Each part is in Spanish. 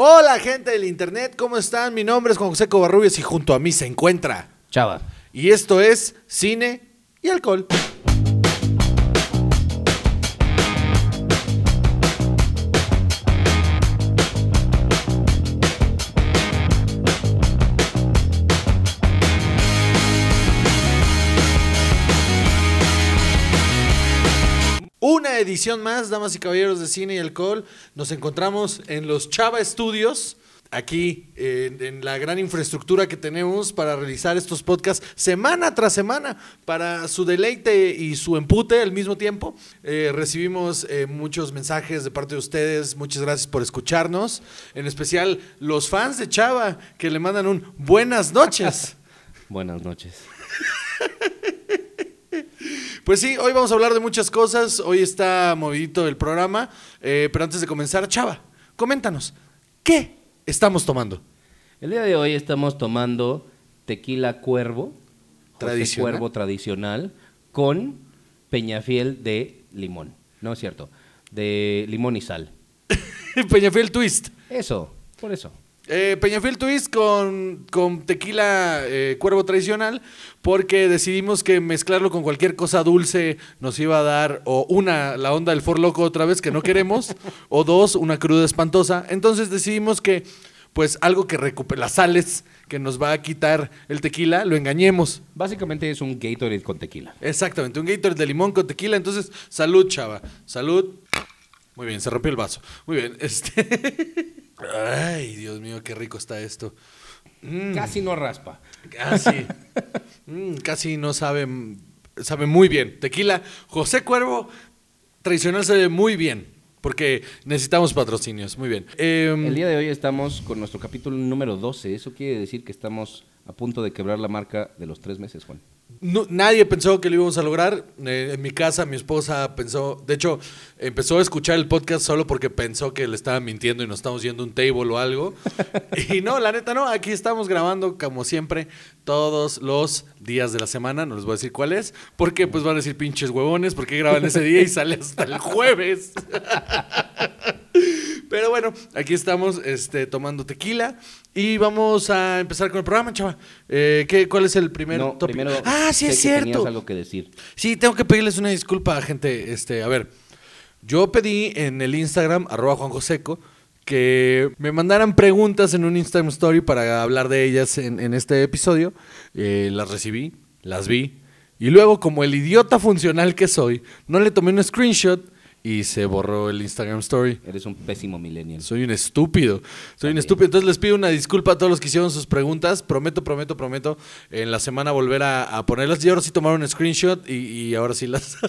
Hola gente del internet, ¿cómo están? Mi nombre es Juan José Covarrubias y junto a mí se encuentra. Chava. Y esto es Cine y Alcohol. Una edición más, damas y caballeros de Cine y Alcohol. Nos encontramos en los Chava Studios, aquí en, en la gran infraestructura que tenemos para realizar estos podcasts semana tras semana, para su deleite y su empute al mismo tiempo. Eh, recibimos eh, muchos mensajes de parte de ustedes, muchas gracias por escucharnos, en especial los fans de Chava que le mandan un buenas noches. Buenas noches. Pues sí, hoy vamos a hablar de muchas cosas. Hoy está movidito el programa. eh, pero antes de comenzar, Chava, coméntanos, ¿qué estamos tomando? El día de hoy estamos tomando tequila cuervo, José Tradicional. cuervo tradicional, con peñafiel de limón. No es cierto, de limón y sal. Peñafiel Twist. Eso, por eso. Eh, Peñafiel Twist con, con tequila eh, cuervo tradicional, porque decidimos que mezclarlo con cualquier cosa dulce nos iba a dar, o una, la onda del For Loco otra vez que no queremos, o dos, una cruda espantosa. Entonces decidimos que, pues, algo que recupere las sales que nos va a quitar el tequila, lo engañemos. Básicamente es un Gatorade con tequila. Exactamente, un Gatorade de limón con tequila. Entonces, salud, chava. Salud. Muy bien, se rompió el vaso. Muy bien, este. Ay, Dios mío, qué rico está esto. Mm, Casi no raspa. casi. Mm, casi no sabe. Sabe muy bien. Tequila, José Cuervo, tradicional sabe muy bien. Porque necesitamos patrocinios. Muy bien. Em, El día de hoy estamos con nuestro capítulo número 12. Eso quiere decir que estamos a punto de quebrar la marca de los tres meses, Juan. No- nadie pensó que lo íbamos a lograr. Eh, en mi casa, mi esposa pensó, de hecho, empezó a escuchar el podcast solo porque pensó que le estaban mintiendo y nos estamos yendo un table o algo. y no, la neta no, aquí estamos grabando como siempre todos los días de la semana, no les voy a decir cuál es, porque pues van a decir pinches huevones, porque graban ese día y sale hasta el jueves. Pero bueno, aquí estamos este, tomando tequila y vamos a empezar con el programa, chava. Eh, ¿qué, ¿Cuál es el primer no, tópico? primero ah, sí sé es que cierto. tenías algo que decir. Sí, tengo que pedirles una disculpa, gente. Este, a ver, yo pedí en el Instagram, arroba Juan Joseco, que me mandaran preguntas en un Instagram Story para hablar de ellas en, en este episodio. Eh, las recibí, las vi. Y luego, como el idiota funcional que soy, no le tomé un screenshot y se borró el Instagram Story. Eres un pésimo millennial. Soy un estúpido. Soy un estúpido. Entonces les pido una disculpa a todos los que hicieron sus preguntas. Prometo, prometo, prometo en la semana volver a, a ponerlas. Y ahora sí tomaron un screenshot y, y ahora sí las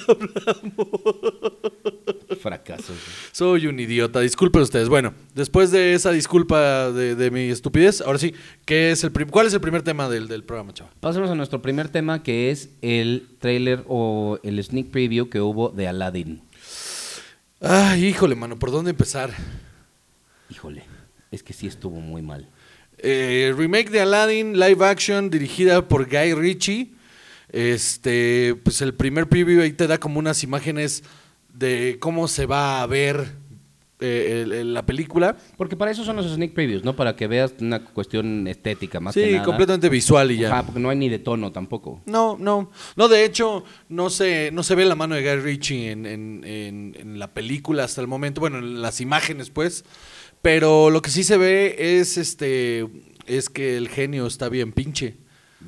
Fracaso. Soy un idiota. Disculpen ustedes. Bueno, después de esa disculpa de, de mi estupidez, ahora sí, ¿qué es el ¿cuál es el primer tema del, del programa, chaval? Pasemos a nuestro primer tema que es el trailer o el sneak preview que hubo de Aladdin. Ay, híjole, mano, ¿por dónde empezar? Híjole, es que sí estuvo muy mal. Eh, remake de Aladdin, live action, dirigida por Guy Ritchie. Este, pues el primer preview ahí te da como unas imágenes de cómo se va a ver eh, el- el- la película. Porque para eso son los sneak previews, ¿no? Para que veas una cuestión estética más que sí, nada. completamente visual y ya. Ajá, porque no hay ni de tono tampoco. No, no. No, de hecho, no se, no se ve la mano de Guy Ritchie en, en- en- en la película hasta el momento. Bueno, en las imágenes, pues. Pero lo que sí se ve es este. Es que el genio está bien pinche.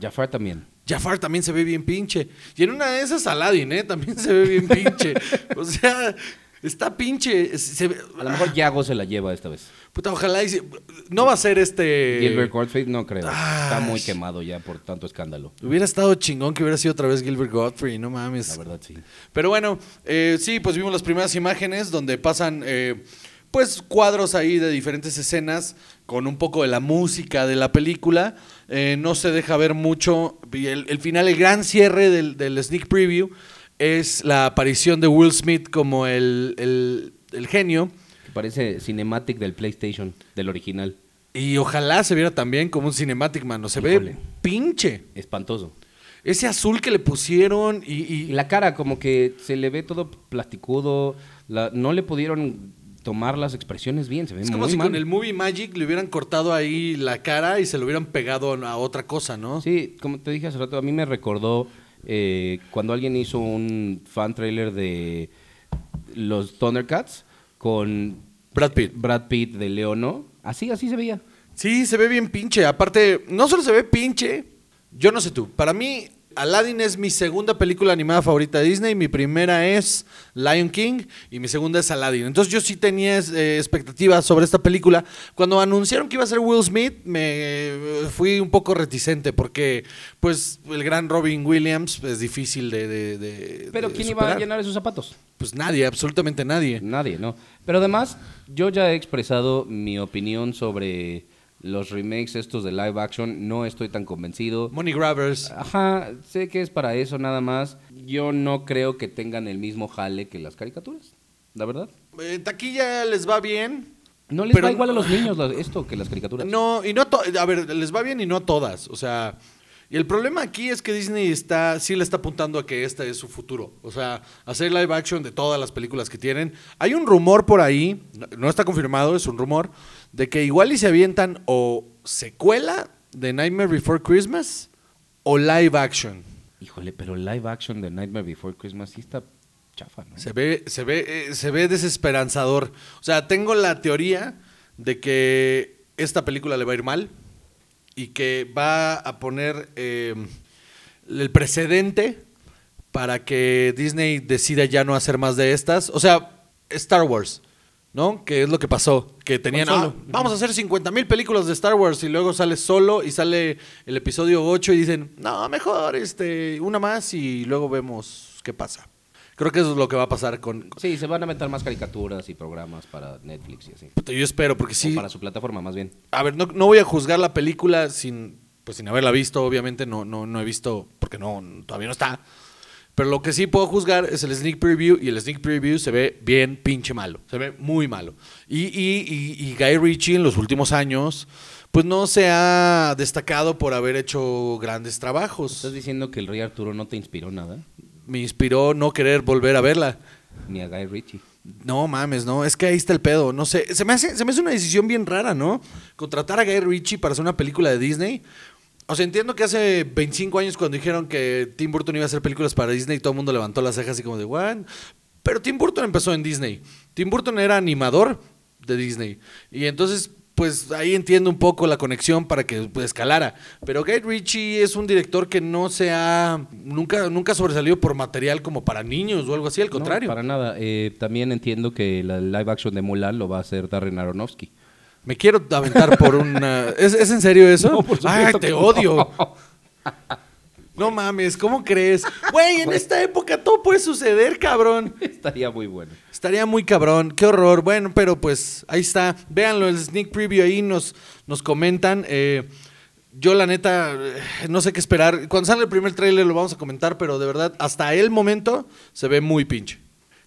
Jafar también. Jafar también se ve bien pinche. Y en una de esas Aladdin, ¿eh? También se ve bien pinche. O sea, está pinche. Se ve- A lo mejor Yago se la lleva esta vez. Puta, ojalá y se- No va a ser este... Gilbert Gottfried no creo. Está Ay. muy quemado ya por tanto escándalo. Hubiera estado chingón que hubiera sido otra vez Gilbert Godfrey, no mames. La verdad, sí. Pero bueno, eh, sí, pues vimos las primeras imágenes donde pasan, eh, pues, cuadros ahí de diferentes escenas con un poco de la música de la película. Eh, no se deja ver mucho. Y el, el final, el gran cierre del, del sneak preview es la aparición de Will Smith como el, el- el genio. Que parece cinematic del PlayStation, del original. Y ojalá se viera también como un Cinematic, mano. Se Híjole. ve pinche. Espantoso. Ese azul que le pusieron y... y- Y la cara, como que se le ve todo plasticudo. la- no le pudieron tomar las expresiones bien, se ve Es muy como si mal. con el Movie Magic le hubieran cortado ahí la cara y se lo hubieran pegado a otra cosa, ¿no? Sí, como te dije hace rato, a mí me recordó eh, cuando alguien hizo un fan trailer de los Thundercats con Brad Pitt. Brad Pitt de Leono. Así, así se veía. Sí, se ve bien pinche. Aparte, no solo se ve pinche, yo no sé tú. Para mí, Aladdin es mi segunda película animada favorita de Disney. Mi primera es Lion King y mi segunda es Aladdin. Entonces yo sí tenía eh, expectativas sobre esta película. Cuando anunciaron que iba a ser Will Smith, me eh, fui un poco reticente porque, pues, el gran Robin Williams es difícil de. de- de- Pero de ¿quién iba a llenar esos zapatos? Pues nadie, absolutamente nadie. Nadie, ¿no? Pero además, yo ya he expresado mi opinión sobre los remakes estos de live action. No estoy tan convencido. Money Grabbers. Ajá, sé que es para eso nada más. Yo no creo que tengan el mismo jale que las caricaturas, la verdad. Eh, taquilla les va bien. No les Pero va igual a los niños esto que las caricaturas. No, y no a ver, les va bien y no a todas. O sea, y el problema aquí es que Disney está, sí le está apuntando a que este es su futuro. O sea, hacer live action de todas las películas que tienen. Hay un rumor por ahí, no está confirmado, es un rumor, de que igual y se avientan o secuela de Nightmare Before Christmas o live action. Híjole, pero live action de Nightmare Before Christmas sí está chafa, ¿no? Se ve, se ve, eh, se ve desesperanzador. O sea, tengo la teoría de que esta película le va a ir mal y que va a poner eh, el precedente para que Disney decida ya no hacer más de estas. O sea, Star Wars, ¿no? Que es lo que pasó. Que tenían, "Ah, vamos a hacer 50 mil películas de Star Wars y luego sale solo y sale el episodio 8 y dicen, no, mejor este, una más y luego vemos qué pasa. Creo que eso es lo que va a pasar con... Sí, se van a meter más caricaturas y programas para Netflix y así. Puta, Yo espero, porque sí... O para su plataforma, más bien. A ver, no, no voy a juzgar la película sin, pues sin haberla visto, obviamente no, no, no he visto, porque no, todavía no está. Pero lo que sí puedo juzgar es el sneak preview y el sneak preview se ve bien pinche malo, se ve muy malo. Y, y, y, y Guy Ritchie en los últimos años, pues no se ha destacado por haber hecho grandes trabajos. ¿Estás diciendo que el Rey Arturo no te inspiró nada? Me inspiró no querer volver a verla. Ni a Guy Ritchie. No mames, no, es que ahí está el pedo. No sé, se me hace, se me hace una decisión bien rara, ¿no? Contratar a Guy Ritchie para hacer una película de Disney. O sea, entiendo que hace 25 años cuando dijeron que Tim Burton iba a hacer películas para Disney, todo el mundo levantó las cejas así como de, ¿what? Pero Tim Burton empezó en Disney. Tim Burton era animador de Disney. Y entonces, pues ahí entiendo un poco la conexión para que pues, escalara. Pero Guy Ritchie es un director que no se ha, nunca, nunca sobresalió por material como para niños o algo así, al No, contrario. para nada. Eh, también entiendo que la live action de Mulan lo va a hacer Darren Aronofsky. Me quiero aventar por una. ¿Es, es en serio eso? No, por Ay, te odio. No mames, ¿cómo crees? Güey, en esta época todo puede suceder, cabrón. Estaría muy bueno. Estaría muy cabrón, qué horror. Bueno, pero pues ahí está. Véanlo, el sneak preview ahí nos, nos comentan. Eh, yo la neta eh, no sé qué esperar. Cuando salga el primer tráiler lo vamos a comentar, pero de verdad, hasta el momento se ve muy pinche.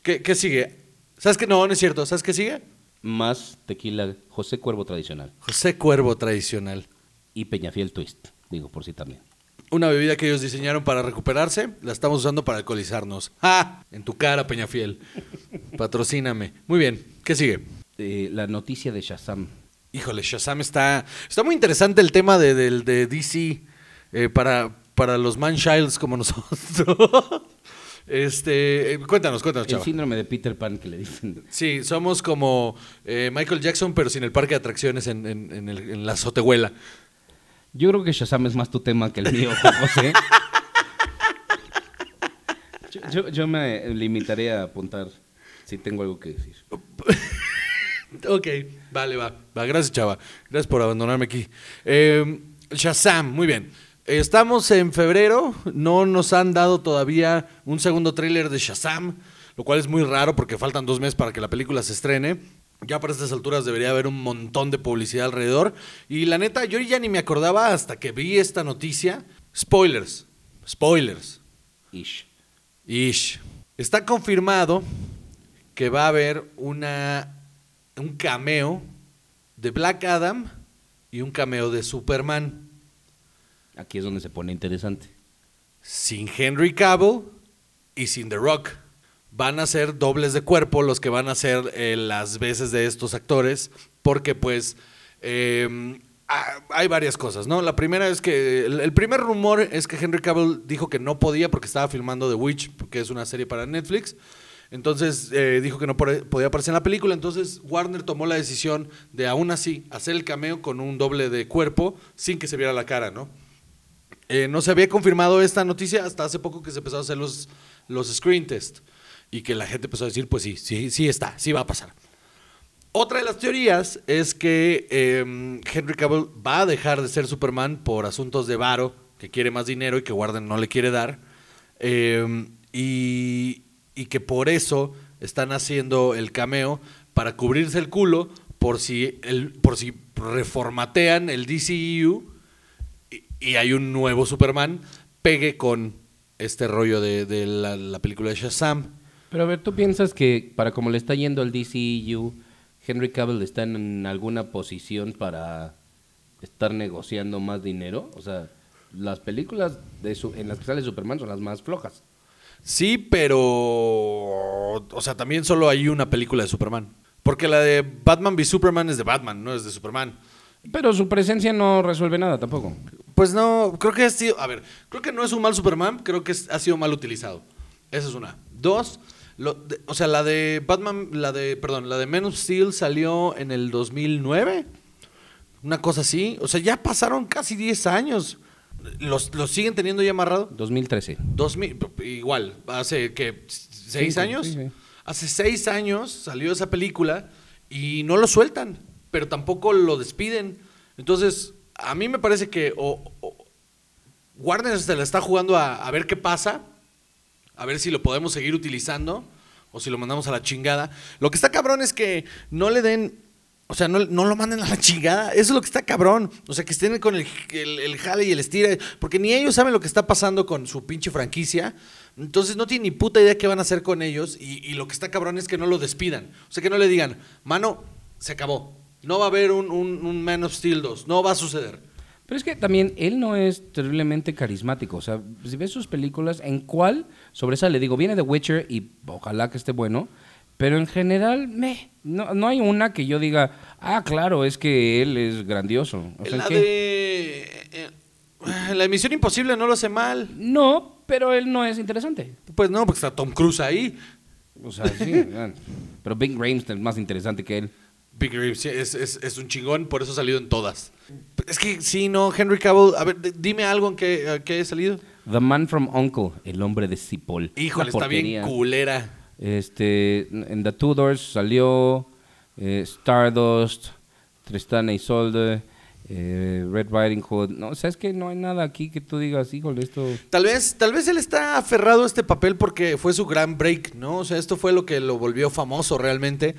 ¿Qué, qué sigue? ¿Sabes qué? No, no es cierto. ¿Sabes qué sigue? Más tequila José Cuervo tradicional. José Cuervo tradicional. Y Peñafiel Twist. Digo, por si también. Una bebida que ellos diseñaron para recuperarse, la estamos usando para alcoholizarnos. ¡Ah! En tu cara, Peñafiel. Patrocíname. Muy bien, ¿qué sigue? Eh, la noticia de Shazam. Híjole, Shazam está. Está muy interesante el tema de, del- de DC eh, para, para los man-childs como nosotros. Este, eh, cuéntanos, cuéntanos, El chava. síndrome de Peter Pan que le dicen. Sí, somos como eh, Michael Jackson, pero sin el parque de atracciones en, en- en el- en la azotehuela. Yo creo que Shazam es más tu tema que el mío, José. Yo, yo- yo me limitaré a apuntar si tengo algo que decir. Ok, vale, va. va. Gracias, chava. Gracias por abandonarme aquí. Eh, Shazam, muy bien. Estamos en febrero, no nos han dado todavía un segundo tráiler de Shazam, lo cual es muy raro porque faltan dos meses para que la película se estrene. Ya para estas alturas debería haber un montón de publicidad alrededor. Y la neta, yo ya ni me acordaba hasta que vi esta noticia. Spoilers, spoilers. Ish. Ish. Está confirmado que va a haber una, un cameo de Black Adam y un cameo de Superman. Aquí es donde se pone interesante. Sin Henry Cavill y sin The Rock. van a ser dobles de cuerpo los que van a ser eh, las veces de estos actores, porque pues eh, hay varias cosas, ¿no? La primera es que el, primer rumor es que Henry Cavill dijo que no podía porque estaba filmando The Witch, que es una serie para Netflix. Entonces eh, dijo que no podía aparecer en la película. Entonces Warner tomó la decisión de aún así hacer el cameo con un doble de cuerpo sin que se viera la cara, ¿no? Eh, no se había confirmado esta noticia hasta hace poco que se empezaron a hacer los, los screen test y que la gente empezó a decir, pues sí, sí, sí está, sí va a pasar. Otra de las teorías es que eh, Henry Cavill va a dejar de ser Superman por asuntos de varo, que quiere más dinero y que Warner no le quiere dar, y, y que por eso están haciendo el cameo para cubrirse el culo por si, el, por si reformatean el DCEU y, hay un nuevo Superman, pegue con este rollo de, de la, la película de Shazam. Pero a ver, ¿tú piensas que para como le está yendo al DCEU, Henry Cavill está en alguna posición para estar negociando más dinero? O sea, las películas de su- en las que sale Superman son las más flojas. Sí, pero. O sea, también solo hay una película de Superman. Porque la de Batman v Superman es de Batman, no es de Superman. Pero su presencia no resuelve nada tampoco. Pues no, creo que ha sido. A ver, creo que no es un mal Superman, creo que es- ha sido mal utilizado. Esa es una. Dos, lo- de- o sea, la de Batman, la de. Perdón, la de Men of Steel salió en el 2009. Una cosa así. O sea, ya pasaron casi 10 años. ¿Los, los siguen teniendo ya amarrado? 2013. 2000, igual, hace que seis años. sí, sí. Hace seis años salió esa película y no lo sueltan, pero tampoco lo despiden. Entonces, a mí me parece que o- Warner se la está jugando a, ver qué pasa, a ver si lo podemos seguir utilizando o si lo mandamos a la chingada. Lo que está cabrón es que no le den, o sea, no, lo manden a la chingada. Eso es lo que está cabrón. O sea, que estén con el, jale y el estire, porque ni ellos saben lo que está pasando con su pinche franquicia. Entonces no tienen ni puta idea qué van a hacer con ellos y, y lo que está cabrón es que no lo despidan. O sea, que no le digan, mano, se acabó. No va a haber un, un, un Man of Steel 2, no va a suceder. Pero es que también él no es terriblemente carismático. O sea, si ves sus películas, ¿en cuál sobresale? Digo, viene The Witcher y ojalá que esté bueno. Pero en general, meh, no, no hay una que yo diga, ah, claro, es que él es grandioso. O sea, ¿en la qué? de... eh, eh, la emisión imposible no lo hace mal. No, pero él no es interesante. Pues no, porque está Tom Cruise ahí. O sea, sí. pero Big Rames es más interesante que él. Big Reeves sí, es, es, es un chingón, por eso ha salido en todas. Es que sí, no, Henry Cavill, a ver, dime algo en que, a qué he salido. The Man from Uncle, el hombre de Cipoll. Híjole, está bien culera. Este, en The Tudors salió eh, Stardust, Tristana y Isolde, eh, Red Riding Hood. No, o sea, es que no hay nada aquí que tú digas, híjole, esto... Tal vez, tal vez él está aferrado a este papel porque fue su gran break, ¿no? O sea, esto fue lo que lo volvió famoso realmente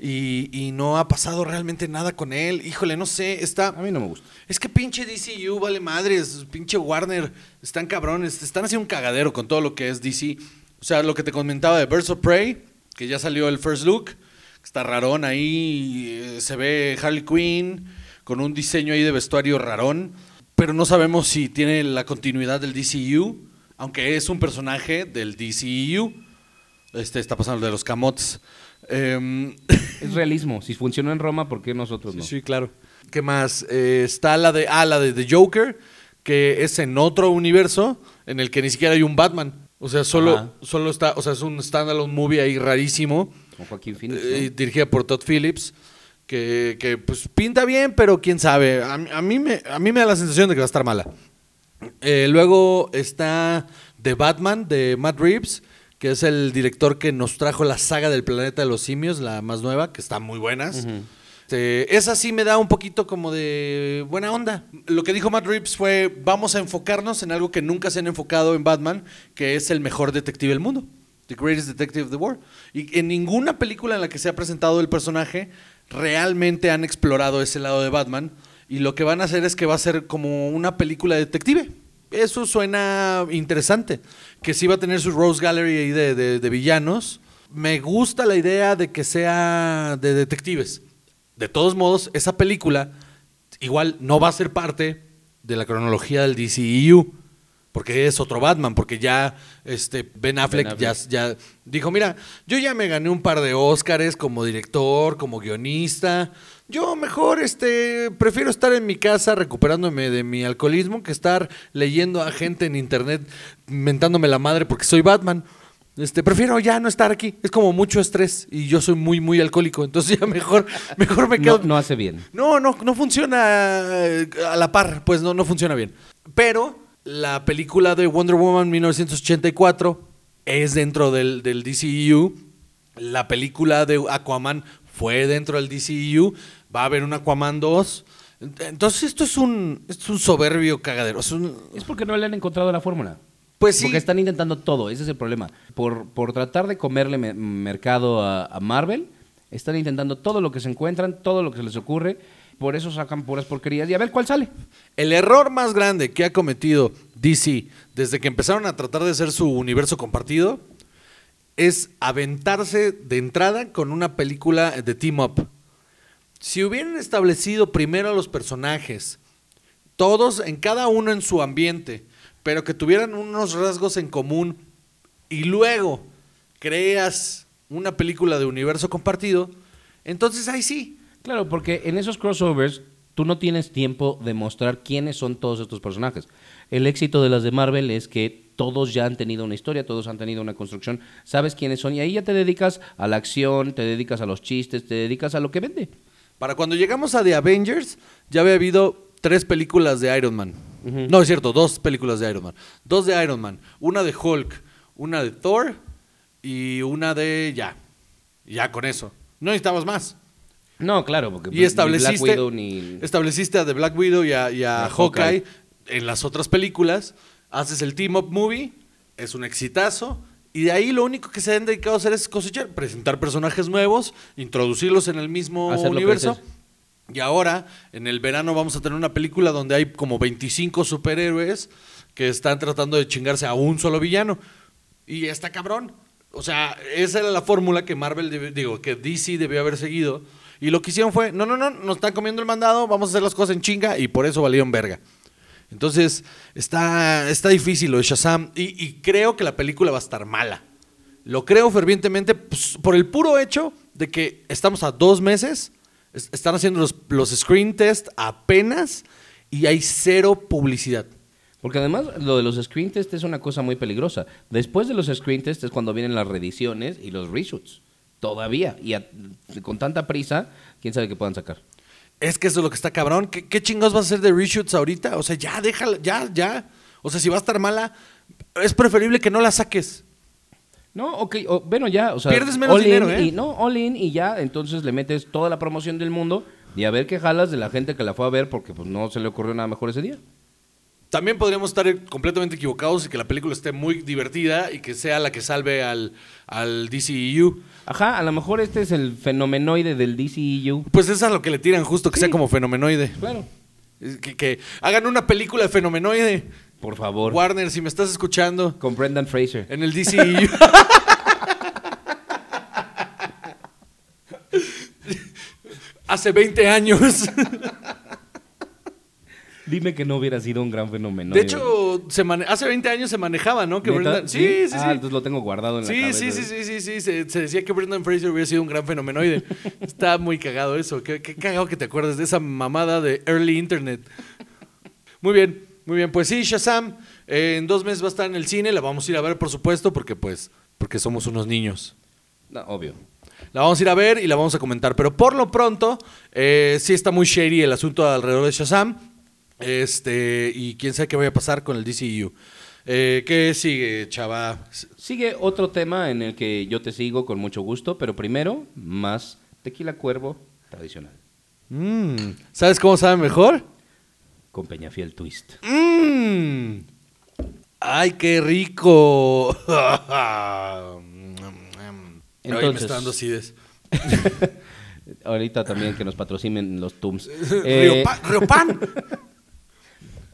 y, y no ha pasado realmente nada con él. Híjole, no sé, está... A mí no me gusta. Es que pinche DCU vale madres, pinche Warner, están cabrones, están haciendo un cagadero con todo lo que es DC. O sea, lo que te comentaba de Birds of Prey, que ya salió el first look, está rarón ahí, eh, se ve Harley Quinn con un diseño ahí de vestuario rarón, pero no sabemos si tiene la continuidad del DCU, aunque es un personaje del DCU. Este está pasando de los camotes. Em, Es realismo. Si funcionó en Roma, ¿por qué nosotros no? Sí, claro. ¿Qué más? Eh, está la de, ah, la de The Joker, que es en otro universo en el que ni siquiera hay un Batman. O sea, solo, Ajá. solo está, o sea, es un standalone movie ahí rarísimo, Con Joaquín Phoenix, ¿no? eh, dirigida por Todd Phillips, que, que, pues pinta bien, pero quién sabe. A, mí- a mí me, a mí me da la sensación de que va a estar mala. Eh, luego está The Batman de Matt Reeves, que es el director que nos trajo la saga del planeta de los simios, la más nueva, que está muy buenas. Este, esa sí me da un poquito como de buena onda. Lo que dijo Matt Reeves fue, vamos a enfocarnos en algo que nunca se han enfocado en Batman, que es el mejor detective del mundo. The Greatest Detective of the World. Y en ninguna película en la que se ha presentado el personaje realmente han explorado ese lado de Batman. Y lo que van a hacer es que va a ser como una película detective. Eso suena interesante. Que sí va a tener su Rose Gallery ahí de, de- de villanos. Me gusta la idea de que sea de detectives. De todos modos, esa película igual no va a ser parte de la cronología del DCEU. porque es otro Batman, porque ya este Ben Affleck, Ben Ya, ya dijo, mira, yo ya me gané un par de Óscares como director, como guionista. Yo mejor este prefiero estar en mi casa recuperándome de mi alcoholismo que estar leyendo a gente en internet mentándome la madre porque soy Batman. Este, prefiero ya no estar aquí. Es como mucho estrés y yo soy muy muy alcohólico, entonces ya mejor mejor me quedo No, no hace bien. no, no, no funciona eh, a la par, pues no, no funciona bien. Pero la película de Wonder Woman 1984 es dentro del, del DCEU. La película de Aquaman fue dentro del DCEU. Va a haber un Aquaman 2. Entonces esto es un, esto es un soberbio cagadero. Es un- Es porque no le han encontrado la fórmula. pues sí, Porque están intentando todo, ese es el problema. Por, por tratar de comerle me- mercado a, a Marvel, están intentando todo lo que se encuentran, todo lo que se les ocurre. Por eso sacan puras porquerías y a ver cuál sale. El error más grande que ha cometido DC desde que empezaron a tratar de hacer su universo compartido es aventarse de entrada con una película de team up. Si hubieran establecido primero a los personajes, todos en cada uno en su ambiente, pero que tuvieran unos rasgos en común y luego creas una película de universo compartido, entonces ahí sí, Claro, porque en esos crossovers tú no tienes tiempo de mostrar quiénes son todos estos personajes. El éxito de las de Marvel es que todos ya han tenido una historia, todos han tenido una construcción, sabes quiénes son y ahí ya te dedicas a la acción, te dedicas a los chistes, te dedicas a lo que vende. Para cuando llegamos a The Avengers, ya había habido tres películas de Iron Man. No, es cierto, dos películas de Iron Man. Dos de Iron Man. Una de Hulk, una de Thor y una de... Ya. Ya con eso. No necesitabas más. No, claro, porque Y ni estableciste, Black Widow ni... estableciste a The Black Widow y a, y a A Hawkeye. Hawkeye. en las otras películas. Haces el Team Up Movie, es un exitazo. Y de ahí lo único que se han dedicado a hacer es cosechar, presentar personajes nuevos, introducirlos en el mismo universo. Y ahora, en el verano, vamos a tener una película donde hay como 25 superhéroes que están tratando de chingarse a un solo villano. Y está cabrón. O sea, esa era la fórmula que Marvel, digo, que DC debió haber seguido. Y lo que hicieron fue, no, no, no, nos están comiendo el mandado, vamos a hacer las cosas en chinga y por eso valieron verga. Entonces, está, está difícil lo de Shazam y, creo que la película va a estar mala. Lo creo fervientemente pues, por el puro hecho de que estamos a dos meses, es- están haciendo los, los screen test apenas y hay cero publicidad. Porque además lo de los screen test es una cosa muy peligrosa. Después de los screen test es cuando vienen las reediciones y los reshoots. Todavía. Y con tanta prisa, quién sabe qué puedan sacar. Es que eso es lo que está cabrón. ¿Qué, qué chingados vas a hacer de reshoots ahorita? O sea, ya, déjala, ya, ya. O sea, si va a estar mala, es preferible que no la saques. No, ok, o- bueno, ya, o sea, Pierdes menos all in dinero, ¿eh? Y, no, all in y ya, entonces le metes toda la promoción del mundo y a ver qué jalas de la gente que la fue a ver porque pues no se le ocurrió nada mejor ese día. También podríamos estar completamente equivocados y que la película esté muy divertida y que sea la que salve al, al DCEU. Ajá, a lo mejor este es el fenomenoide del DCEU. Pues eso es a lo que le tiran justo, que Sí. sea como fenomenoide. Claro. Que, que hagan una película de fenomenoide. Por favor. Warner, si me estás escuchando, Con Brendan Fraser. en el DCEU. Hace 20 años. Dime que no hubiera sido un gran fenómeno. De hecho, se mane- hace 20 años se manejaba, ¿no? Que. Brendan- Sí, sí, sí. Ah, entonces lo tengo guardado en la Sí, cabeza. sí, sí, sí, sí, sí. Se, se decía que Brendan Fraser hubiera sido un gran fenomenoide. Está muy cagado eso. Qué, qué cagado que te acuerdas de esa mamada de early internet. Muy bien, muy bien. Pues sí, Shazam, eh, en dos meses va a estar en el cine. La vamos a ir a ver, por supuesto, porque pues, porque somos unos niños. No, obvio. La vamos a ir a ver y la vamos a comentar. Pero por lo pronto, eh, sí está muy shady el asunto alrededor de Shazam. Este, y quién sabe qué vaya a pasar con el DCU. Eh, ¿Qué sigue, chava? Sigue otro tema en el que yo te sigo con mucho gusto, pero primero, más tequila cuervo tradicional. Mm, ¿Sabes cómo sabe mejor? Con Peñafiel Twist. Mmm. ¡Ay, qué rico! Ay, me Entonces- está dando. Ahorita también que nos patrocinen los Tums. Río Eh, Pa- Río Pan.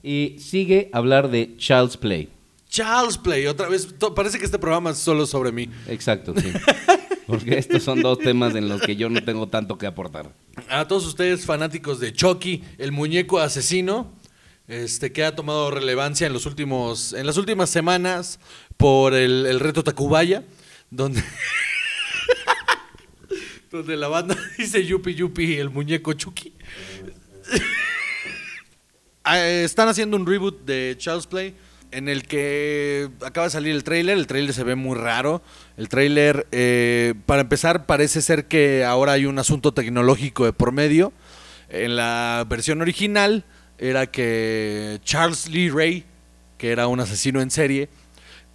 Y sigue hablar de Child's Play. Charles Play, otra vez. Parece que este programa es solo sobre mí. Exacto, sí. Porque estos son dos temas en los que yo no tengo tanto que aportar. A todos ustedes fanáticos de Chucky, el muñeco asesino, este, que ha tomado relevancia en, los últimos, en las últimas semanas por el, el reto Tacubaya, donde, donde la banda dice Yupi Yupi, el muñeco Chucky. Ah, Están haciendo un reboot de Child's Play en el que acaba de salir el tráiler. El tráiler se ve muy raro. El tráiler, eh, para empezar, parece ser que ahora hay un asunto tecnológico de por medio. En la versión original era que Charles Lee Ray, que era un asesino en serie,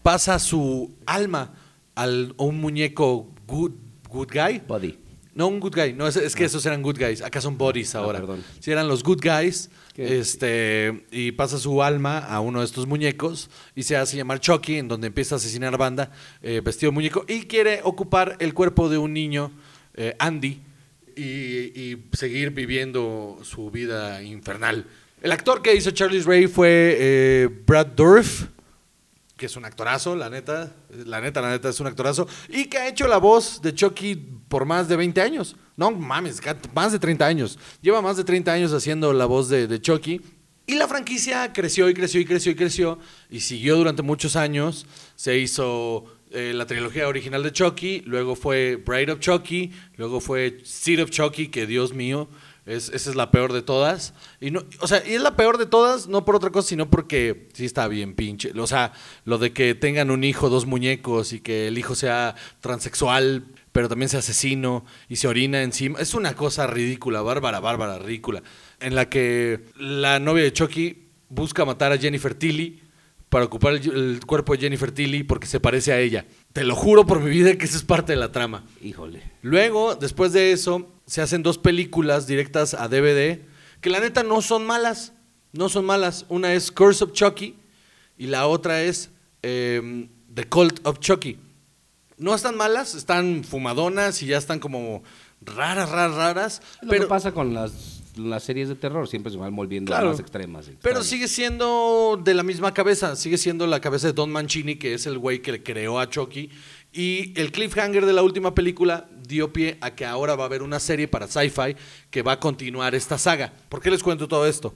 pasa su alma al, a un muñeco good, good guy. Buddy. No, un good guy. No, es, es que esos eran good guys. Acá son bodies ahora. perdón. Si eran los good guys, ¿Qué? este, y pasa su alma a uno de estos muñecos y se hace llamar Chucky, en donde empieza a asesinar banda eh, vestido de muñeco y quiere ocupar el cuerpo de un niño, eh, Andy, y, y seguir viviendo su vida infernal. El actor que hizo Charles Ray fue eh, Brad Dourif, que es un actorazo, la neta, la neta, la neta es un actorazo, y que ha hecho la voz de Chucky por más de 20 años. No mames, más de 30 años. Lleva más de 30 años haciendo la voz de, de Chucky. Y la franquicia creció y creció y creció y creció, y siguió durante muchos años. Se hizo eh, la trilogía original de Chucky, luego fue Bride of Chucky, luego fue Seed of Chucky, que Dios mío, es, esa es la peor de todas. Y no, o sea, y es la peor de todas, no por otra cosa, sino porque sí está bien pinche. O sea, lo de que tengan un hijo, dos muñecos, y que el hijo sea transexual, pero también sea asesino, y se orina encima. Es una cosa ridícula, bárbara, bárbara, ridícula. En la que la novia de Chucky busca matar a Jennifer Tilly para ocupar el, el cuerpo de Jennifer Tilly porque se parece a ella. Te lo juro por mi vida que eso es parte de la trama. Híjole. Luego, después de eso, se hacen dos películas directas a DVD que la neta no son malas. No son malas. Una es Curse of Chucky y la otra es eh, The Cult of Chucky. No están malas, están fumadonas y ya están como raras, raras, raras. Lo pero que pasa con las, las series de terror, siempre se van volviendo Claro. más extremas. Pero sigue siendo de la misma cabeza, sigue siendo la cabeza de Don Mancini, que es el güey que le creó a Chucky. Y el cliffhanger de la última película dio pie a que ahora va a haber una serie para Sci-Fi que va a continuar esta saga. ¿Por qué les cuento todo esto?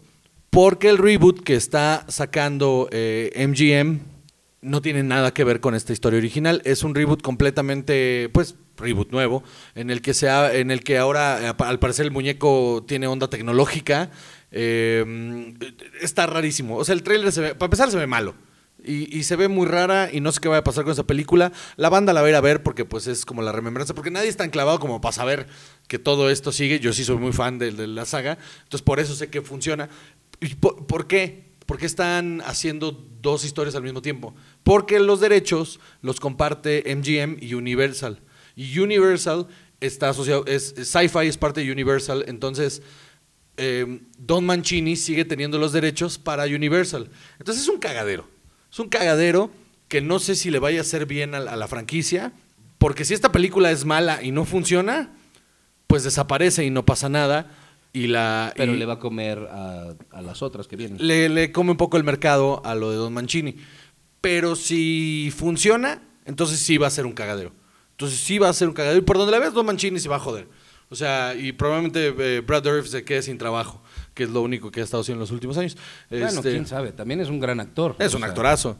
Porque el reboot que está sacando eh, MGM no tiene nada que ver con esta historia original. Es un reboot completamente, pues, reboot nuevo, en el que, se ha- en el que ahora, eh, al parecer, el muñeco tiene onda tecnológica. Eh, está rarísimo. O sea, el trailer, se ve, para empezar, se ve malo. Y, se ve muy rara y no sé qué va a pasar con esa película. La banda la va a ir a ver porque pues es como la remembranza, porque nadie es tan clavado como para saber que todo esto sigue. Yo sí soy muy fan de, la saga, entonces por eso sé que funciona. ¿Y por, qué? ¿Por qué están haciendo dos historias al mismo tiempo? Porque los derechos los comparte MGM y Universal. Y Universal está asociado, es, es Sci-Fi es parte de Universal, entonces eh, Don Mancini sigue teniendo los derechos para Universal. Entonces es un cagadero. Es un cagadero que no sé si le vaya a hacer bien a, la- a la franquicia, porque si esta película es mala y no funciona, pues desaparece y no pasa nada. Y la, Pero y le va a comer a, a las otras que vienen. le, le come un poco el mercado a lo de Don Mancini. Pero si funciona, entonces sí va a ser un cagadero. Entonces sí va a ser un cagadero. Y por donde la veas, Don Mancini se va a joder. O sea, y probablemente eh, Brad Dourif se quede sin trabajo, que es lo único que ha estado haciendo en los últimos años. Bueno, Este, quién sabe. También es un gran actor. es un sea, actorazo.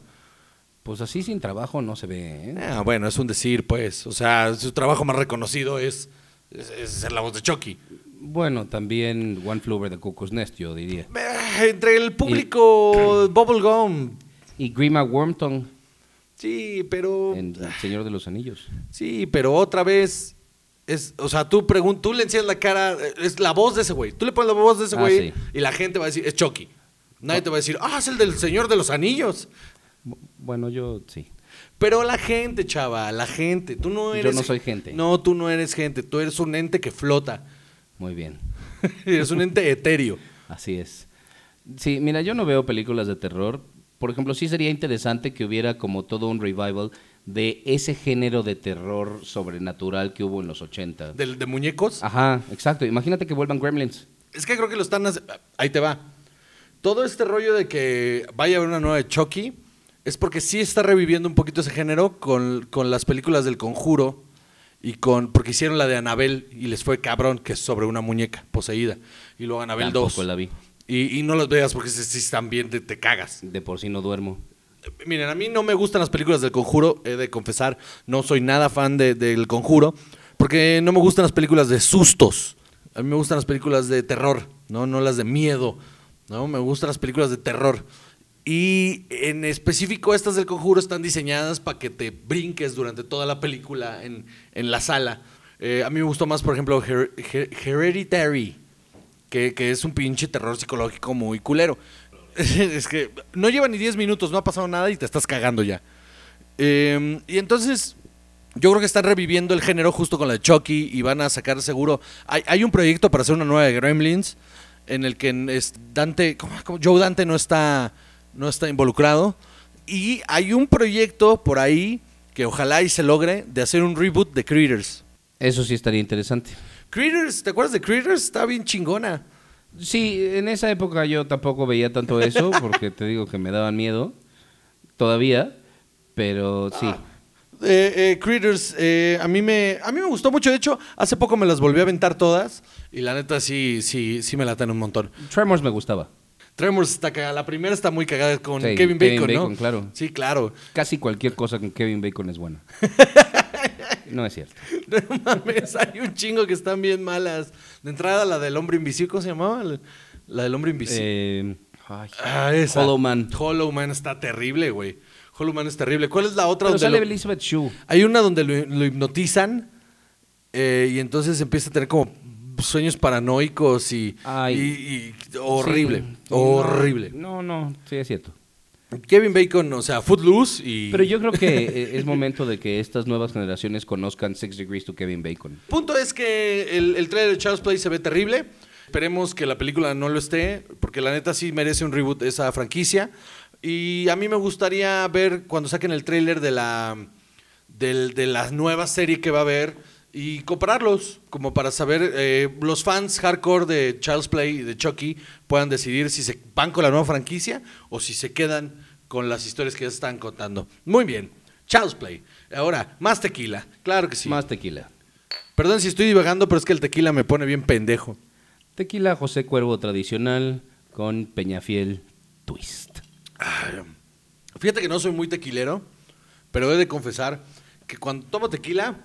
Pues así sin trabajo no se ve. ¿eh? Ah, bueno, es un decir, pues. O sea, su trabajo más reconocido es, es, es ser la voz de Chucky. Bueno, también One Flew Over the Cuckoo's Nest, yo diría. Eh, Entre el público Bubblegum. Y Grima Wormtongue Sí, pero. en El Señor de los Anillos. Sí, pero otra vez. Es, o sea, tú tú le enseñas la cara, es la voz de ese güey. Tú le pones la voz de ese Ah, güey sí. y la gente va a decir, es Chucky. Nadie te va a decir, ah, es el del Señor de los Anillos. Bu- Bueno, yo sí. Pero la gente, chava, la gente. Tú no Yo eres. no soy gente. No, tú no eres gente. Tú eres un ente que flota. Muy bien. eres un ente etéreo. Así es. Sí, mira, yo no veo películas de terror. Por ejemplo, sí sería interesante que hubiera como todo un revival de ese género de terror sobrenatural que hubo en los 80. ¿De, de muñecos? Ajá, exacto. Imagínate que vuelvan Gremlins. Es que creo que lo están. Ahí te va. Todo este rollo de que vaya a haber una nueva de Chucky es porque sí está reviviendo un poquito ese género con, con las películas del conjuro y con. Porque hicieron la de Anabel y les fue cabrón, que es sobre una muñeca poseída. Y luego Anabel Tampoco 2. la vi. Y, y no las veas porque si, si están bien te, te cagas. De por sí no duermo. Miren, a mí no me gustan las películas del conjuro, he de confesar, no soy nada fan de- del conjuro, porque no me gustan las películas de sustos. A mí me gustan las películas de terror, no, no las de miedo. No, me gustan las películas de terror. Y en específico estas del conjuro están diseñadas para que te brinques durante toda la película en, en la sala. Eh, a mí me gustó más, por ejemplo, Her- Her- Hereditary que, que es un pinche terror psicológico muy culero. es que no lleva ni 10 minutos, no ha pasado nada y te estás cagando ya. Eh, y entonces, yo creo que están reviviendo el género justo con la de Chucky y van a sacar seguro. Hay, hay un proyecto para hacer una nueva de Gremlins en el que es Dante, ¿cómo- cómo? Joe Dante no está, no está involucrado. Y hay un proyecto por ahí que ojalá y se logre de hacer un reboot de Critters. Eso sí estaría interesante. Critters, ¿te acuerdas de Critters? Está bien chingona. Sí, en esa época yo tampoco veía tanto eso, porque te digo que me daban miedo, todavía, pero sí. Eh, eh, Critters, eh, a, mí me, a mí me gustó mucho. De hecho, hace poco me las volví a aventar todas. Y la neta, sí, sí, sí me latan un montón. Tremors me gustaba. Tremors está cagada. La primera está muy cagada con Sí, Kevin Kevin Bacon, ¿no? Bacon, claro. Sí, claro. Casi cualquier cosa con Kevin Bacon es buena. No es cierto. No mames, hay un chingo que están bien malas. De entrada, la del hombre invisible, ¿cómo se llamaba? La- del hombre invisible. Eh, ay, ah, esa. Hollow Man. Hollow Man está terrible, güey. Hollow Man es terrible. ¿Cuál es la otra? Pero donde sale lo- Elizabeth Shue. Hay una donde lo, lo hipnotizan eh, y entonces empieza a tener como sueños paranoicos y, Ay. y- y horrible, Sí. horrible. No, no, sí es cierto. Kevin Bacon, o sea, Footloose y... Pero yo creo que eh, es momento de que estas nuevas generaciones conozcan Six Degrees to Kevin Bacon. Punto es que el, el trailer de Child's Play se ve terrible. Esperemos que la película no lo esté, porque la neta sí merece un reboot esa franquicia. Y a mí me gustaría ver cuando saquen el trailer de la, del- de la nueva serie que va a haber y compararlos, como para saber, eh, los fans hardcore de Child's Play y de Chucky puedan decidir si se van con la nueva franquicia o si se quedan con las historias que ya están contando. Muy bien, Child's Play. Ahora, más tequila, claro que sí. Más tequila. Perdón si estoy divagando, pero es que el tequila me pone bien pendejo. Tequila José Cuervo tradicional con Peñafiel Twist. Fíjate que no soy muy tequilero, pero he de confesar que cuando tomo tequila,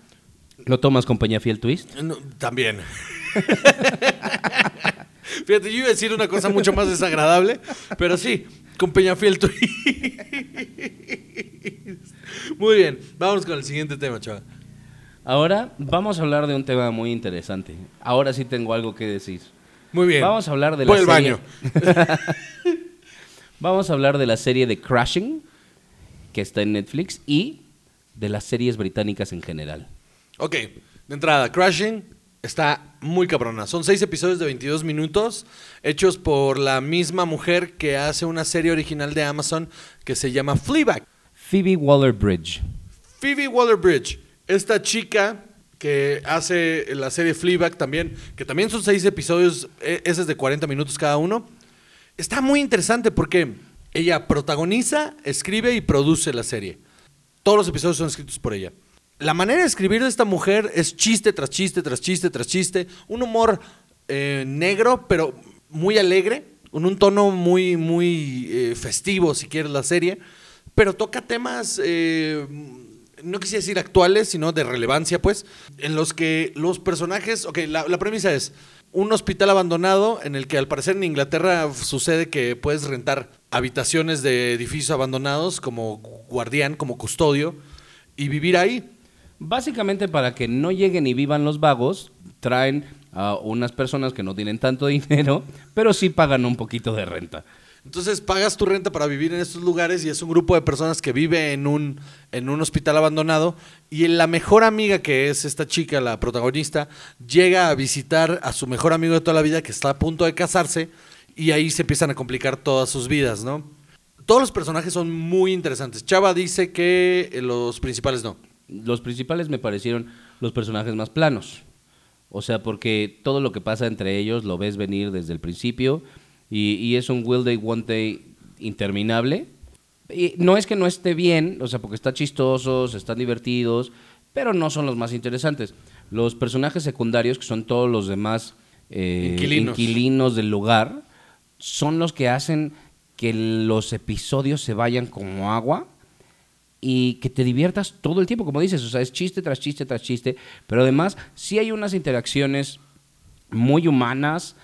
¿Lo tomas con Peñafiel Twist? no, también. Fíjate, yo iba a decir una cosa mucho más desagradable, pero sí, con Peñafiel Twist. Muy bien, vamos con el siguiente tema, chaval. Ahora vamos a hablar de un tema muy interesante. Ahora sí tengo algo que decir. Muy bien. Vamos a hablar de Voy la al serie. baño. Vamos a hablar de la serie de Crashing, que está en Netflix, y de las series británicas en general. Ok, de entrada, Crashing está muy cabrona. Son seis episodios de 22 minutos, hechos por la misma mujer que hace una serie original de Amazon que se llama Fleabag. Phoebe Waller-Bridge. Phoebe Waller-Bridge, esta chica que hace la serie Fleabag también, que también son seis episodios, e- ese es de 40 minutos cada uno. Está muy interesante porque ella protagoniza, escribe y produce la serie. Todos los episodios son escritos por ella. La manera de escribir de esta mujer es chiste tras chiste, tras chiste, tras chiste. Un humor eh, negro, pero muy alegre. Con un tono muy, muy eh, festivo, si quieres, la serie. Pero toca temas, eh, no quisiera decir actuales, sino de relevancia, pues, en los que los personajes. Ok, la, la premisa es un hospital abandonado en el que al parecer en Inglaterra sucede que puedes rentar habitaciones de edificios abandonados como guardián, como custodio, y vivir ahí. Básicamente para que no lleguen y vivan los vagos, traen a unas personas que no tienen tanto dinero, pero sí pagan un poquito de renta. Entonces pagas tu renta para vivir en estos lugares y es un grupo de personas que vive en un, en un hospital abandonado y la mejor amiga que es esta chica, la protagonista, llega a visitar a su mejor amigo de toda la vida que está a punto de casarse y ahí se empiezan a complicar todas sus vidas, ¿no? Todos los personajes son muy interesantes. Chava dice que los principales no. Los principales me parecieron los personajes más planos. O sea, porque todo lo que pasa entre ellos lo ves venir desde el principio y, y es un Will Day, One Day interminable. Y no es que no esté bien, o sea, porque están chistosos, están divertidos, pero no son los más interesantes. Los personajes secundarios, que son todos los demás eh, Inquilinos. inquilinos del lugar, son los que hacen que los episodios se vayan como agua y que te diviertas todo el tiempo, como dices, o sea, es chiste tras chiste tras chiste, pero además sí hay unas interacciones muy humanas,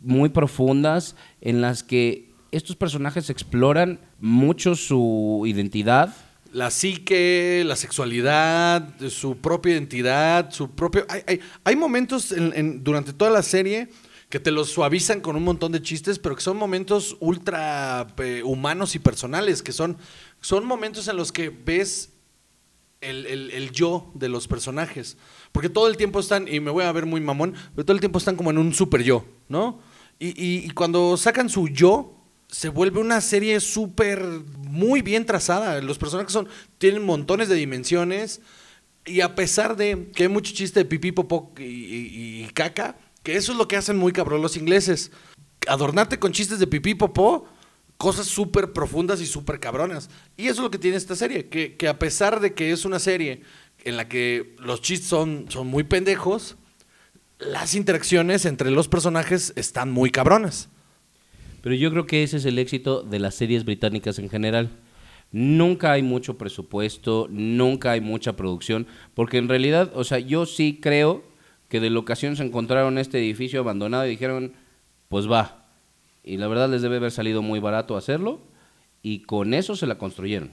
muy profundas, en las que estos personajes exploran mucho su identidad. La psique, la sexualidad, su propia identidad, su propio... Hay, hay, momentos en, durante toda la serie que te los suavizan con un montón de chistes, pero que son momentos ultra eh, humanos y personales, que son son momentos en los que ves el, yo de los personajes. Porque todo el tiempo están, y me voy a ver muy mamón, pero todo el tiempo están como en un super yo, ¿no? Y, cuando sacan su yo, se vuelve una serie súper, muy bien trazada. Los personajes son, tienen montones de dimensiones. Y a pesar de que hay mucho chiste de pipí, popó y, caca, que eso es lo que hacen muy cabrón los ingleses. Adornarte con chistes de pipí, popó cosas súper profundas y súper cabronas. Y eso es lo que tiene esta serie, que, a pesar de que es una serie en la que los chistes son, son muy pendejos, las interacciones entre los personajes están muy cabronas. Pero yo creo que ese es el éxito de las series británicas en general. Nunca hay mucho presupuesto, nunca hay mucha producción, porque en realidad, o sea, yo sí creo que de locación se encontraron este edificio abandonado y dijeron, pues va, y la verdad les debe haber salido muy barato hacerlo y con eso se la construyeron.